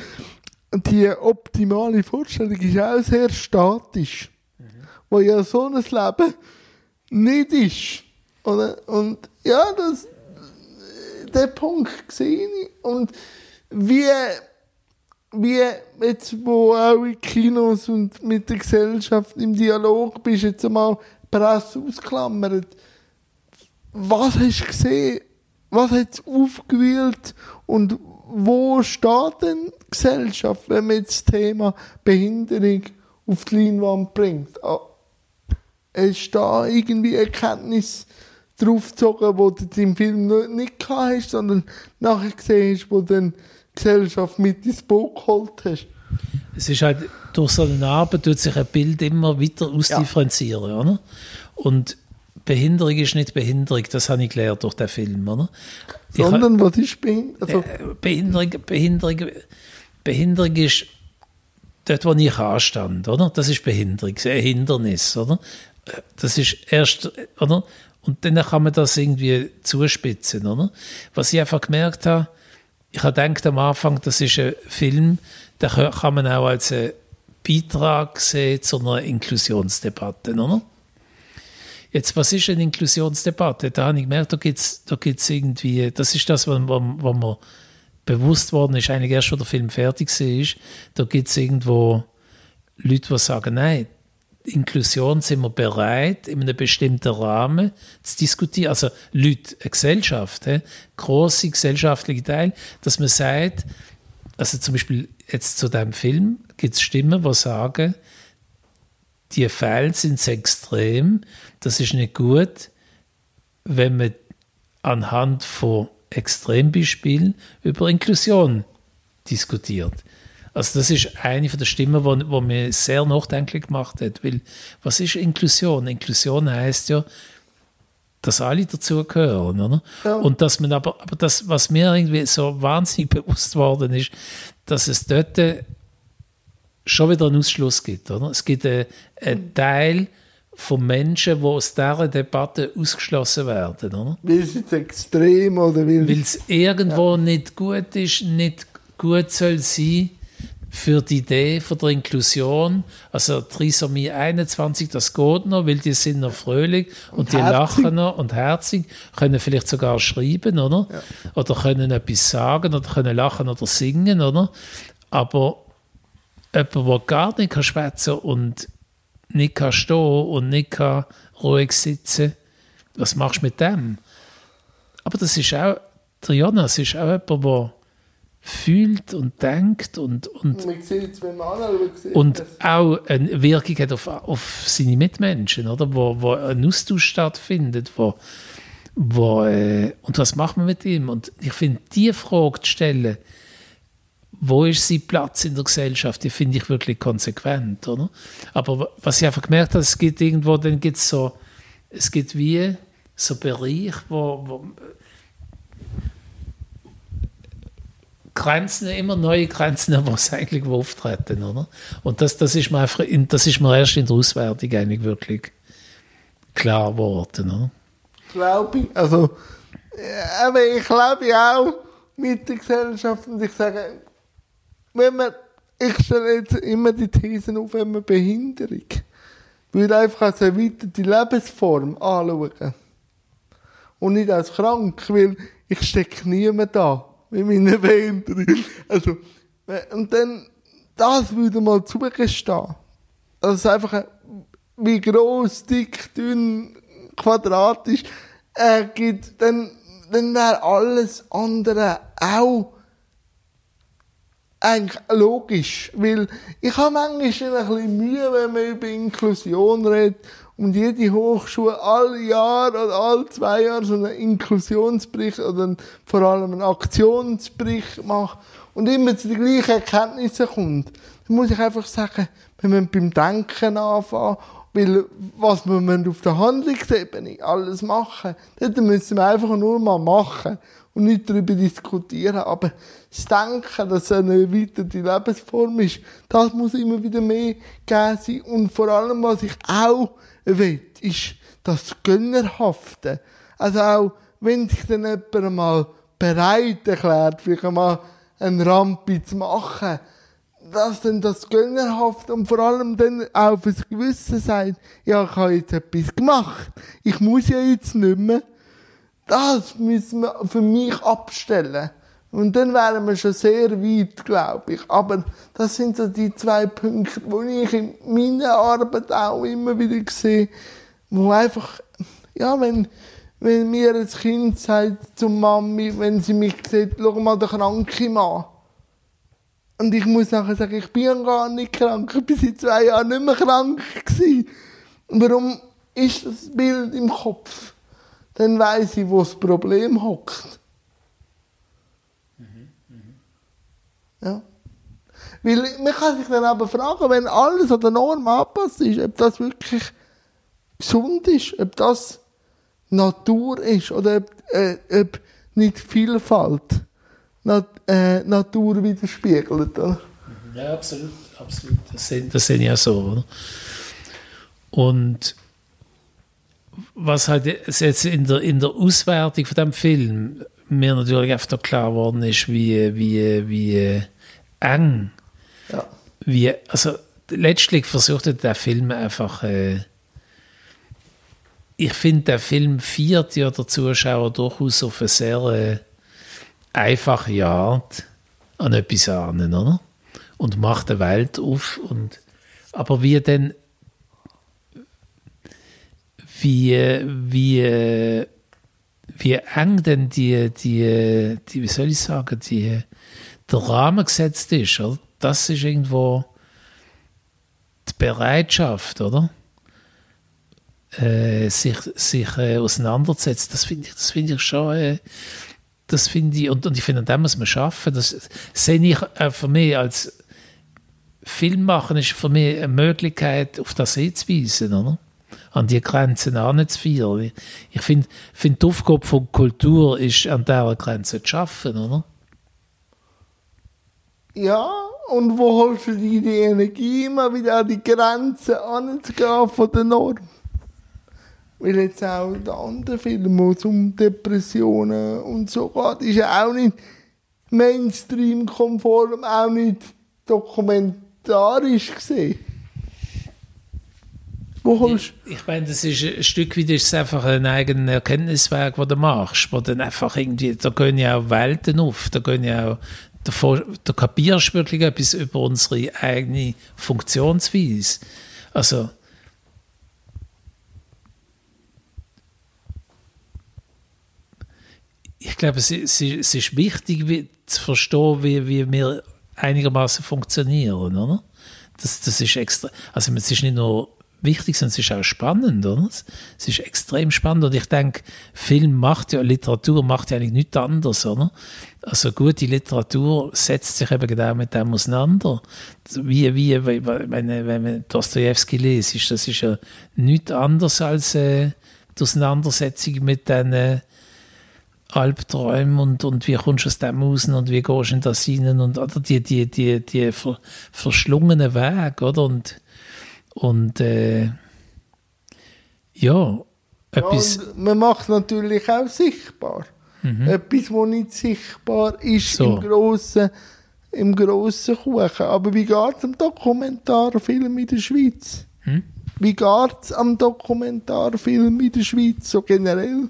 A: die optimale Vorstellung ist auch sehr statisch, mhm. wo ja so ein Leben nicht ist. Oder? Und ja, das, der Punkt sehe ich. Und wie, wie jetzt, wo auch in Kinos und mit der Gesellschaft im Dialog bist, jetzt einmal Presse ausklammert, was hast du gesehen? Was hat es aufgewühlt? Und wo steht denn die Gesellschaft, wenn man das Thema Behinderung auf die Leinwand bringt? Ah, ist da irgendwie Erkenntnis draufgezogen, die du im Film nicht gehabt hast, sondern nachher gesehen hast, wo dann Gesellschaft mit ins Boot geholt hast?
B: Es ist halt, durch so eine Arbeit tut sich ein Bild immer weiter ausdifferenzieren, ja. oder? Und Behinderung ist nicht Behinderung, das habe ich gelernt durch den Film, oder?
A: Sondern, was ist Behinderung? Also
B: äh, Behinderung? Behinderung? Behinderung ist dort, wo ich anstand, oder? Das ist Behinderung, ein Hindernis, oder? Das ist erst, oder? Und dann kann man das irgendwie zuspitzen, oder? Was ich einfach gemerkt habe, ich habe gedacht am Anfang, das ist ein Film, den kann man auch als einen Beitrag sehen zu einer Inklusionsdebatte, oder? Jetzt, was ist eine Inklusionsdebatte? Da habe ich gemerkt, da gibt es da gibt's irgendwie, das ist das, was, was mir bewusst worden ist, eigentlich erst, als der Film fertig war, da gibt es irgendwo Leute, die sagen, nein, Inklusion sind wir bereit, in einem bestimmten Rahmen zu diskutieren. Also Leute, eine Gesellschaft, he, große gesellschaftliche Teil, dass man sagt, also zum Beispiel jetzt zu diesem Film gibt es Stimmen, die sagen, die Fälle sind extrem. Das ist nicht gut, wenn man anhand von Extrembeispielen über Inklusion diskutiert. Also das ist eine von der Stimmen, wo, wo mir sehr nachdenklich gemacht hat, weil was ist Inklusion? Inklusion heißt ja, dass alle dazugehören, oder? Ja. Und dass man aber, aber das, was mir irgendwie so wahnsinnig bewusst worden ist, dass es dort schon wieder einen Ausschluss gibt. Oder? Es gibt einen, einen Teil von Menschen, die aus dieser Debatte ausgeschlossen werden. Oder?
A: Weil es jetzt extrem oder weil
B: es irgendwo ja. nicht gut ist, nicht gut soll sein für die Idee von der Inklusion. Also Trisomie 21, das geht noch, weil die sind noch fröhlich und, und die herzig. lachen noch und herzig, können vielleicht sogar schreiben, oder? Ja. Oder können etwas sagen oder können lachen oder singen, oder? Aber jemand, der gar nicht kann schwätzen und nicht kann stehen und nicht kann ruhig sitzen, was machst du mit dem? Aber das ist auch, der Jonas ist auch jemand, der fühlt und denkt und, und,
A: sieht
B: und auch eine Wirkung hat auf, auf seine Mitmenschen, oder? Wo, wo ein Austausch stattfindet, wo, wo, äh, und was macht man mit ihm? Und ich finde, die Frage zu stellen, wo ist sein Platz in der Gesellschaft, die finde ich wirklich konsequent, oder? Aber was ich einfach gemerkt habe, es gibt irgendwo, dann gibt es so, es gibt wie so Bereich, wo, wo Grenzen, immer neue Grenzen, wo es eigentlich auftreten, oder? Und das, das, ist mir einfach, in, das ist mir erst in der Auswertung eigentlich wirklich klar geworden, oder?
A: glaube ich. Also, äh, aber ich glaube auch mit der Gesellschaft und ich sage, wenn man, ich stelle jetzt immer die Thesen auf, wenn man Behinderung, würde einfach als erweiterte Lebensform anschauen. Und nicht als krank, weil ich stecke niemand da mit meiner Behinderung. Also, äh, und dann, das würde mal zugestehen. Das ist einfach, ein- wie groß, dick, dünn, quadratisch er gibt, dann, dann wäre alles andere auch eigentlich logisch. Weil ich habe manchmal ein bisschen Mühe, wenn man über Inklusion redet und jede Hochschule alle Jahre oder alle zwei Jahre so einen Inklusionsbericht oder einen, vor allem einen Aktionsbericht macht und immer zu den gleichen Erkenntnissen kommt. Dann muss ich einfach sagen, wir müssen beim Denken anfangen weil was wir auf der Handlungsebene alles machen, dort müssen wir einfach nur mal machen und nicht darüber diskutieren. Aber das Denken, dass eine erweiterte Lebensform ist, das muss immer wieder mehr geben sein. Und vor allem, was ich auch will, ist das Gönnerhafte. Also auch, wenn sich dann jemand mal bereit erklärt, vielleicht mal eine Rampe zu machen, dass dann das Gönnerhaft und vor allem dann auch fürs Gewissen sagt, ja, ich habe jetzt etwas gemacht. Ich muss ja jetzt nicht mehr. Das müssen wir für mich abstellen. Und dann wären wir schon sehr weit, glaube ich. Aber das sind so die zwei Punkte, die ich in meiner Arbeit auch immer wieder sehe, wo einfach, ja, wenn, wenn mir ein Kind sagt zur Mami, wenn sie mich sieht, schau mal den kranken Mann. Und ich muss nachher sagen, ich bin gar nicht krank. Ich bin seit zwei Jahren nicht mehr krank gewesen. Warum ist das Bild im Kopf? Dann weiß ich, wo das Problem hockt. Ja. Weil man kann sich dann aber fragen, wenn alles an der Norm angepasst ist, ob das wirklich gesund ist, ob das Natur ist oder ob, äh, ob nicht Vielfalt Nat äh, Natur widerspiegelt. Oder?
B: Ja, absolut. absolut. Das, sehe, das sehe ich so. Oder? Und was halt jetzt in der, in der Auswertung von dem Film mir natürlich öfter klar geworden ist, wie, wie, wie eng,
A: Ja.
B: wie, also letztlich versucht der Film einfach, äh, ich finde, der Film viert ja der Zuschauer durchaus auf eine sehr äh, einfache Art an etwas an, oder? Und macht eine Welt auf. Und, aber wie denn, wie, wie, wie eng denn die, die, die, wie soll ich sagen, die, der Rahmen gesetzt ist, oder? das ist irgendwo die Bereitschaft, oder? Äh, sich sich äh, auseinanderzusetzen, das finde ich, das finde ich schon, äh, das finde ich, und, und ich finde, an dem muss man schaffen. Das sehe ich äh, für mich als Film machen, ist für mich eine Möglichkeit, auf das hinzuweisen, oder? An die Grenzen anzuführen. Ich finde, find, die Aufgabe von Kultur ist, an dieser Grenze zu schaffen, oder?
A: Ja, und wo holst du dir die Energie, immer wieder an die Grenzen anzugehen von der Norm? Weil jetzt auch der andere Film, wo es um Depressionen und so geht, ist ja auch nicht Mainstream-konform, auch nicht dokumentarisch gesehen. Holst
B: Ich, ich meine, das ist ein Stück weit ist es einfach ein eigenes Erkenntniswerk, das du machst, wo dann einfach irgendwie, da gehen ja auch Welten auf, da gehen ja auch da kapierst du wirklich etwas über unsere eigene Funktionsweise. Also, ich glaube, es, es, es ist wichtig wie, zu verstehen, wie, wie wir einigermaßen funktionieren, oder? Das, das ist extra, also es ist nicht nur wichtig, sondern es ist auch spannend, oder? Es ist extrem spannend und ich denke, Film macht ja, Literatur macht ja eigentlich nichts anderes, oder? Also gute Literatur setzt sich eben genau mit dem auseinander. Wie, wie, wenn, wenn man Dostoevsky liest, das ist ja nichts anderes als äh, die Auseinandersetzung mit den äh, Albträumen und, und wie kommst du aus dem raus und wie gehst du in das rein und oder die, die, die, die ver, verschlungenen Weg, oder? Und, und äh, ja, etwas...
A: Ja, man macht es natürlich auch sichtbar. Mhm. Etwas, was nicht sichtbar ist so. im grossen im grossen Kuchen. Aber wie geht es am Dokumentarfilm in der Schweiz? Hm? Wie geht es am Dokumentarfilm in der Schweiz so generell?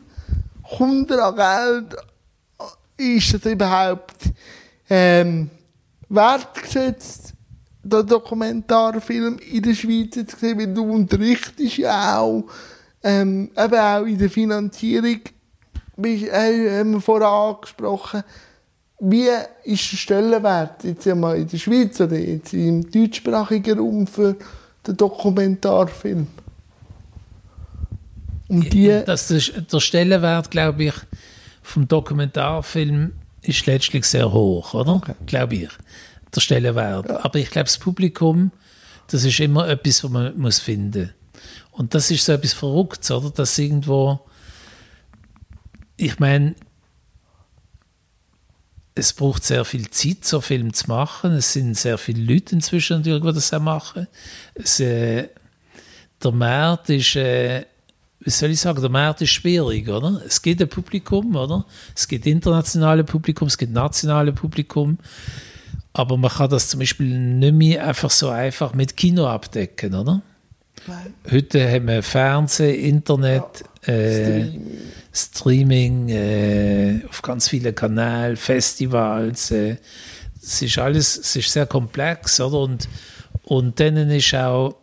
A: kommt er an Geld? Ist das überhaupt ähm, wertgeschätzt, der Dokumentarfilm in der Schweiz zu sehen? Weil du unterrichtest ja auch, ähm, eben auch in der Finanzierung, bist, äh, haben wir vorher angesprochen, wie ist der Stellenwert jetzt einmal in der Schweiz oder jetzt im deutschsprachigen Raum für den Dokumentarfilm?
B: Und die das ist, der Stellenwert, glaube ich, vom Dokumentarfilm ist letztlich sehr hoch, oder? Okay. Glaube ich. Der Stellenwert. Ja. Aber ich glaube, das Publikum, das ist immer etwas, was man muss finden Und das ist so etwas Verrücktes, oder? Dass irgendwo, ich meine, es braucht sehr viel Zeit, so Film zu machen. Es sind sehr viele Leute inzwischen, die das auch machen. Es, äh, der Markt ist äh, wie soll ich sagen, der Markt ist schwierig, oder? Es gibt ein Publikum, oder? Es gibt internationale Publikum, es gibt nationale Publikum, aber man kann das zum Beispiel nicht mehr einfach so einfach mit Kino abdecken, oder? Nein. Heute haben wir Fernsehen, Internet, ja. äh, Streaming, äh, auf ganz vielen Kanälen, Festivals. Äh, es ist alles, es ist sehr komplex, oder? Und, und dann ist auch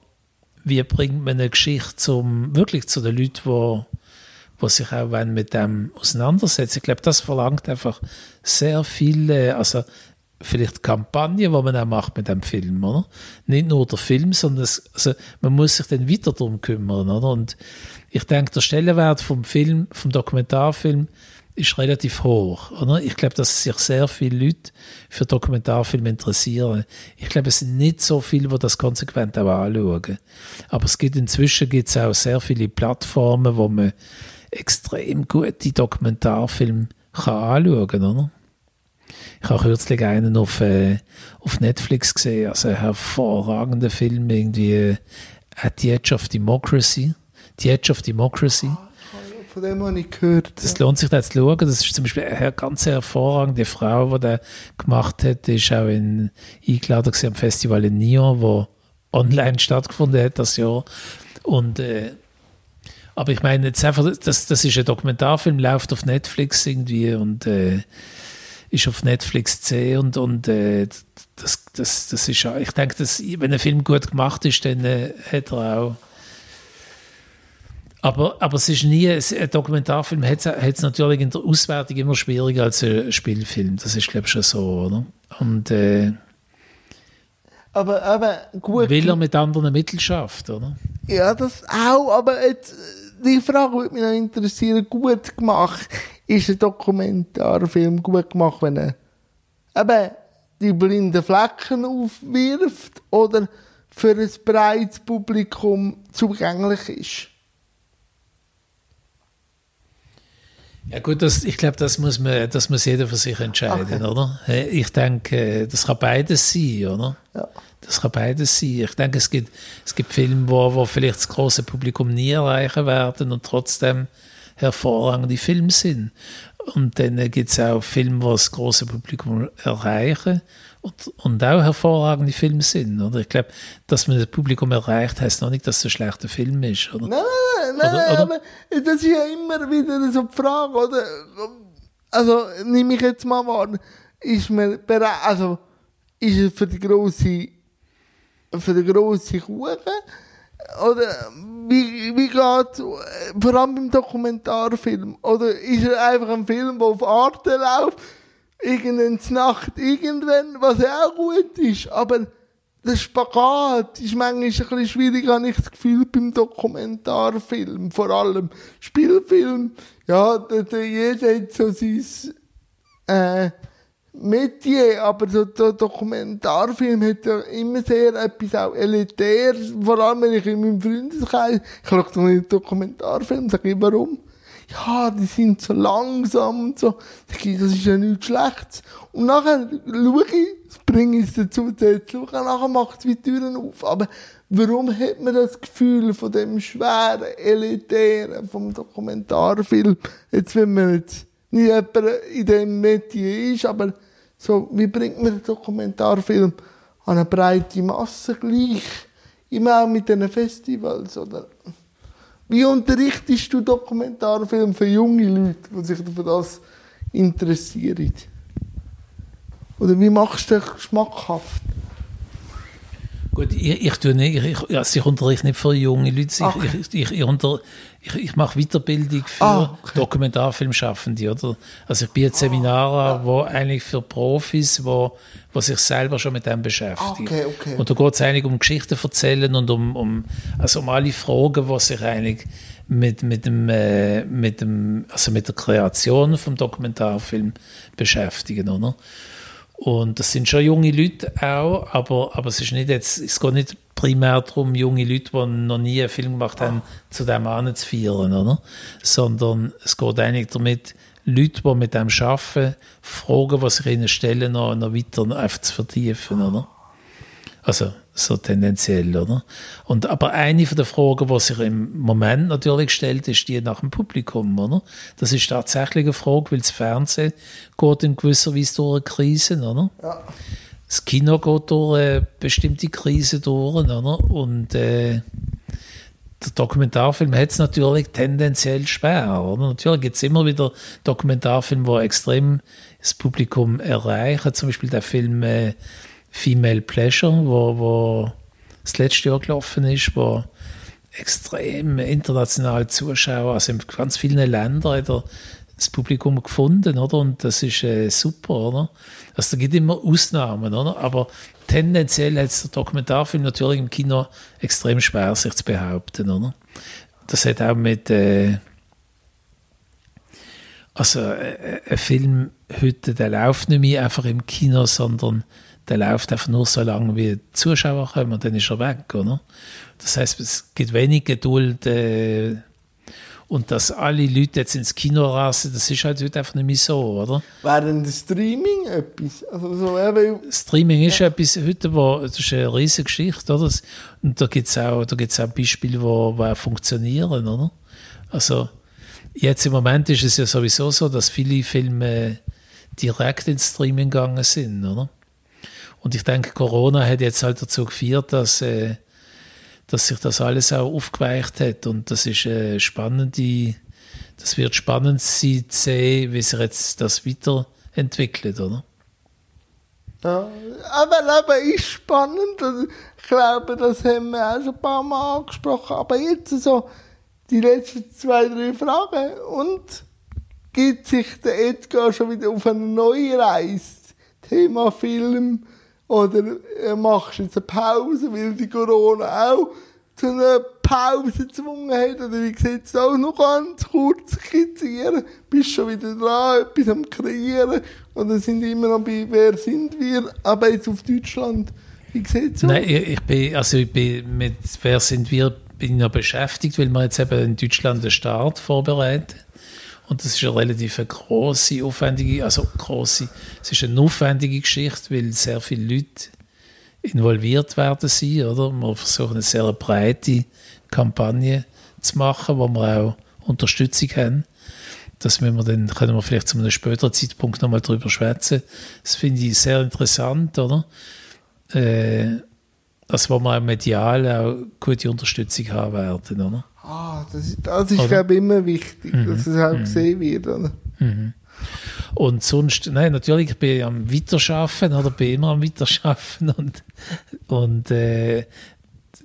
B: wie bringt man eine Geschichte zum, wirklich zu den Leuten, die die sich auch mit dem auseinandersetzen. Ich glaube, das verlangt einfach sehr viele, also vielleicht Kampagnen, die man auch macht mit dem Film, oder? Nicht nur der Film, sondern es, also man muss sich dann weiter darum kümmern, oder? Und ich denke, der Stellenwert vom Film, vom Dokumentarfilm, ist relativ hoch. Oder? Ich glaube, dass sich sehr viele Leute für Dokumentarfilme interessieren. Ich glaube, es sind nicht so viele, die das konsequent auch anschauen. Aber es gibt inzwischen gibt's auch sehr viele Plattformen, wo man extrem gute Dokumentarfilme kann anschauen kann. Oder? Ich habe kürzlich einen auf, äh, auf Netflix gesehen, also ein hervorragender Film, irgendwie At the Edge of Democracy. The Edge of Democracy
A: von dem habe ich gehört.
B: Das lohnt sich da zu schauen. Das ist zum Beispiel eine ganz hervorragende Frau, die das gemacht hat. Die ist auch in, eingeladen am Festival in Nyon, wo online stattgefunden hat das Jahr. Und äh, aber ich meine, jetzt einfach, das, das ist ein Dokumentarfilm, läuft auf Netflix irgendwie und äh, ist auf Netflix C und, und äh, das, das, das ist ich denke, dass, wenn ein Film gut gemacht ist, dann äh, hat er auch aber, aber es ist nie, ein Dokumentarfilm hat es natürlich in der Auswertung immer schwieriger als ein Spielfilm. Das ist, glaube ich, schon so, oder? Und, äh,
A: aber, aber gut.
B: Will er mit anderen Mitteln schafft, oder?
A: Ja, das auch, aber jetzt, die Frage würde mich noch interessieren, gut gemacht, ist ein Dokumentarfilm gut gemacht, wenn er eben die blinden Flecken aufwirft oder für ein breites Publikum zugänglich ist?
B: Ja gut, das, ich glaube, das muss man, das muss jeder für sich entscheiden, okay. oder? Ich denke, das kann beides sein, oder? Ja. Das kann beides sein. Ich denke, es gibt, es gibt Filme, wo, wo vielleicht das große Publikum nie erreichen werden und trotzdem hervorragende Filme sind. Und dann gibt es auch Filme, die das große Publikum erreichen und, und auch hervorragende Filme sind. Oder? Ich glaube, dass man das Publikum erreicht, heißt noch nicht, dass es ein schlechter Film ist. Oder?
A: Nein, nein, nein, oder, oder? das ist ja immer wieder so die Frage, oder? Also, nehme ich jetzt mal wahr, ist man bereit, also ist es für die grosse, für die grosse Kuchen? Oder wie, wie geht vor allem beim Dokumentarfilm? Oder ist er einfach ein Film, der auf Arte läuft, irgendeine Nacht, irgendwann, was ja auch gut ist, aber der Spagat ist manchmal ein bisschen schwierig, habe ich das Gefühl, beim Dokumentarfilm. Vor allem Spielfilm. Ja, der, der, jeder hat so sein, äh, Metier, aber so der Dokumentarfilm hat ja immer sehr etwas auch elitär, vor allem wenn ich in meinem Freundeskreis, ich schaue doch nicht Dokumentarfilm, sage ich, warum? Ja, die sind so langsam und so. Das ist ja nichts Schlechtes. Und nachher schaue ich, bringe ich es dazu, zu schauen, nachher macht es wie Türen auf. Aber warum hat man das Gefühl von dem schweren, elitären, vom Dokumentarfilm, jetzt wenn man jetzt nicht jemand in dem Metier ist, aber so, wie bringt man den Dokumentarfilm an eine breite Masse gleich? Immer auch mit diesen Festivals, oder? Wie unterrichtest du Dokumentarfilm für junge Leute, die sich für das interessieren? Oder wie machst du das schmackhaft?
B: Gut, ich, ich, tue nicht, ich, also ich unterrichte nicht für junge Leute. Okay. Ich, ich, ich, unter, ich, ich mache Weiterbildung für ah, okay. Dokumentarfilmschaffende. Oder? Also ich biete Seminare an, wo eigentlich für Profis, wo, wo sich selber schon mit dem beschäftigen. Okay, okay. Und da geht es eigentlich um Geschichten erzählen und um, um, also um alle Fragen, die sich eigentlich mit, mit, dem, äh, mit, dem, also mit der Kreation vom Dokumentarfilm beschäftigen. Oder? Und das sind schon junge Leute auch, aber, aber es, ist nicht jetzt, es geht nicht primär darum, junge Leute, die noch nie einen Film gemacht haben, zu dem anzuführen, oder? Sondern es geht eigentlich damit, Leute, die mit dem arbeiten, Fragen, die sich ihnen stellen, noch, noch weiter einfach zu vertiefen, oder? Also so tendenziell, oder? Und aber eine von der Fragen, die sich im Moment natürlich stellt, ist die nach dem Publikum, oder? Das ist tatsächlich eine Frage, weil das Fernsehen geht in gewisser Weise durch eine Krise, oder? Ja. Das Kino geht durch eine bestimmte Krise durch, oder? Und äh, der Dokumentarfilm hat es natürlich tendenziell schwer, oder? Natürlich gibt es immer wieder Dokumentarfilme, die extrem das Publikum erreichen. Zum Beispiel der Film äh, Female Pleasure, wo, wo das letzte Jahr gelaufen ist, wo extrem internationale Zuschauer, also in ganz vielen Ländern er das Publikum gefunden, oder? Und das ist äh, super, oder? Also da gibt immer Ausnahmen, oder? Aber tendenziell hat es der Dokumentarfilm natürlich im Kino extrem schwer, sich zu behaupten, oder? Das hat auch mit äh, also äh, ein Film heute, der läuft nicht mehr einfach im Kino, sondern der läuft einfach nur so lange, wie die Zuschauer kommen und dann ist er weg, oder? Das heißt, es gibt wenig Geduld äh, und dass alle Leute jetzt ins Kino rasen, das ist halt heute einfach nicht mehr so, oder?
A: Wäre denn das Streaming etwas? Also so
B: Streaming ist ja. etwas heute, wo, das ist eine riesige Geschichte, oder? Und da gibt es auch, da gibt's auch Beispiele, wo, wo auch funktionieren, oder? Also jetzt im Moment ist es ja sowieso so, dass viele Filme direkt ins Streaming gegangen sind, oder? Und ich denke, Corona hat jetzt halt dazu geführt, dass, äh, dass sich das alles auch aufgeweicht hat. Und das ist spannende, das wird spannend sein zu sehen, wie sich jetzt das weiterentwickelt, oder?
A: Ja, aber Leben ist spannend. Ich glaube, das haben wir auch schon ein paar Mal angesprochen. Aber jetzt so die letzten zwei, drei Fragen. Und gibt sich der Edgar schon wieder auf eine neue Reise? Thema Film, oder äh, machst du jetzt eine Pause, weil die Corona auch zu einer Pause gezwungen hat? Oder wie sieht es aus? Noch ganz kurz skizzieren. Bist schon wieder dran, etwas am Kreieren. Oder sind immer noch bei Wer sind wir? Aber jetzt auf Deutschland. Wie sieht es aus?
B: Nein, ich, ich, bin, also ich bin mit Wer sind wir bin noch beschäftigt, weil wir jetzt eben in Deutschland den Start vorbereiten. Und das ist eine relativ große, aufwendige, also große, es ist eine aufwendige Geschichte, weil sehr viele Leute involviert werden sie, oder? Wir versuchen eine sehr breite Kampagne zu machen, wo wir auch Unterstützung haben. Das wir dann können wir vielleicht zu einem späteren Zeitpunkt nochmal drüber schwätzen. Das finde ich sehr interessant, oder? Äh, dass wir mal medial auch gute Unterstützung haben werden, oder?
A: Ah, das ist, das ist glaube ich, immer wichtig, mhm. dass es auch mhm. gesehen wird. Oder? Mhm.
B: Und sonst, nein, natürlich, ich bin am Weiterschaffen oder bin immer am Weiterschaffen und, und äh,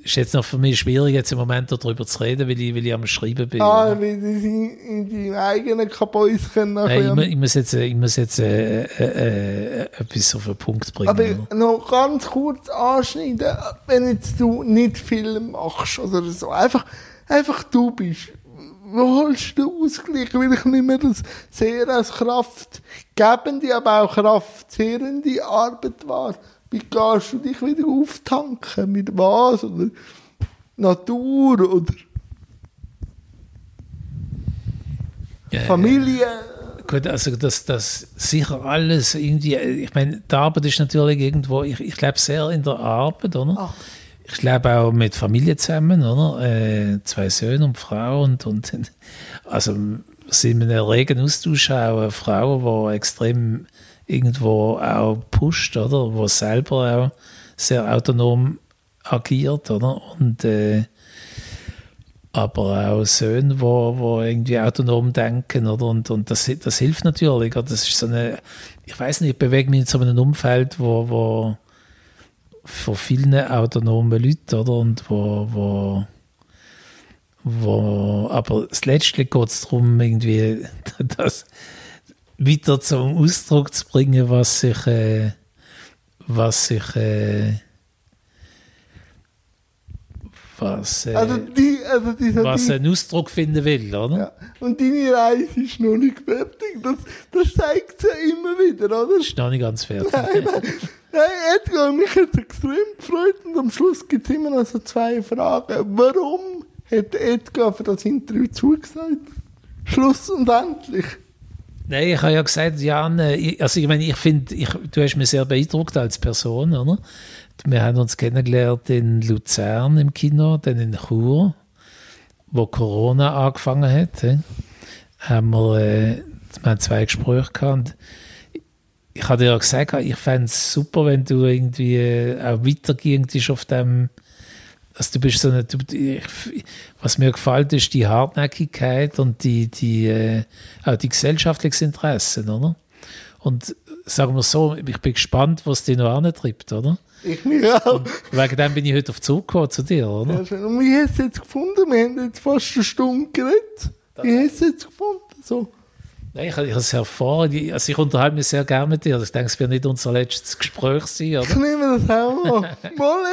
B: ist jetzt noch für mich schwierig, jetzt im Moment darüber zu reden, weil ich, weil ich am Schreiben bin.
A: Ah, weil du in, in deinem eigenen Kabäuschen
B: Nein, ich, ich muss jetzt, äh, ich muss jetzt äh, äh, äh, etwas auf den Punkt bringen.
A: Aber
B: oder?
A: noch ganz kurz anschneiden, wenn jetzt du nicht Film machst oder so, einfach, einfach du bist. Wo holst du Ausgleich? Weil ich nicht mehr das sehr als kraftgebende, aber auch kraftzehrende Arbeit wahr. Wie gehst du dich wieder auftanken? Mit was? Oder Natur? Oder
B: Äh,
A: Familie?
B: Gut, also das, das sicher alles irgendwie, ich meine, die Arbeit ist natürlich irgendwo, ich, ich lebe sehr in der Arbeit, oder?
A: Ach.
B: Ich lebe auch mit Familie zusammen, oder? Äh, zwei Söhne und Frau und, und also wir sind in einem regen Austausch auch eine Frau, die extrem irgendwo auch pusht, oder? Die selber auch sehr autonom agiert, oder? Und äh, aber auch Söhne, wo, wo irgendwie autonom denken, oder? Und, und das, das hilft natürlich. Oder? Das ist so eine, ich weiß nicht, ich bewege mich in so einem Umfeld, wo, wo von vielen autonomen Leuten, oder? Und wo, wo, wo aber das Letzte geht es darum, irgendwie das weiter zum Ausdruck zu bringen, was sich, äh, was sich, äh, was, äh,
A: Also, die, also dieser
B: was einen Ausdruck finden will, oder?
A: ja. Und deine Reise ist noch nicht fertig. Das, das zeigt sie immer wieder, oder?
B: Ist noch nicht ganz fertig.
A: Nein, nein. Nein, Edgar, mich hat extrem gefreut und am Schluss gibt es immer noch so zwei Fragen. Warum hat Edgar für das Interview zugesagt? Schluss und endlich.
B: Nein, ich habe ja gesagt, Jan, äh, also ich meine, ich finde, du hast mich sehr beeindruckt als Person, oder? Wir haben uns kennengelernt in Luzern im Kino, dann in Chur, wo Corona angefangen hat. Haben wir, äh, wir haben zwei Gespräche gehabt. Und ich hatte ja gesagt, ich fände es super, wenn du irgendwie äh, auch weitergehst auf dem, also du bist so eine, du, ich, was mir gefällt, ist die Hartnäckigkeit und die, die, äh, auch die gesellschaftlichen Interessen, oder? Und sagen wir so, ich bin gespannt, was dich noch antreibt, oder?
A: Ich mich auch.
B: Wegen dem bin ich heute auf Zug gekommen zu dir, oder?
A: Ja, schön. Und wie hast du es jetzt gefunden? Wir haben jetzt fast eine Stunde geredet. Wie hast du es jetzt gefunden? So.
B: Nein, ich, ich habe es hervorragend, also ich unterhalte mich sehr gerne mit dir. Ich denke, es wird nicht unser letztes Gespräch sein,
A: Ich
B: oder?
A: nehme das auch an. Mal,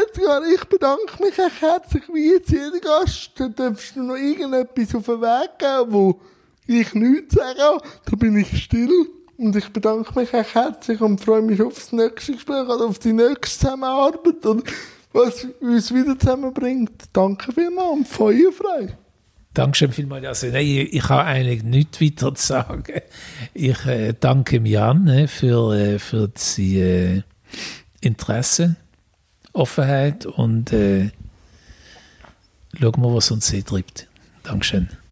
A: ich bedanke mich echt herzlich wie jetzt jeder Gast. Da darfst du noch irgendetwas auf den Weg geben, wo ich nichts sage. Da bin ich still. Und ich bedanke mich echt herzlich und freue mich auf das nächste Gespräch oder auf die nächste Zusammenarbeit und was uns wieder zusammenbringt. Danke vielmals und feuerfrei.
B: Dankeschön vielmals. Also, nein, ich, ich habe eigentlich nichts weiter zu sagen. Ich äh, danke Jan äh, für, äh, für sein äh, Interesse, Offenheit und äh, schauen wir, was uns hier treibt. Dankeschön.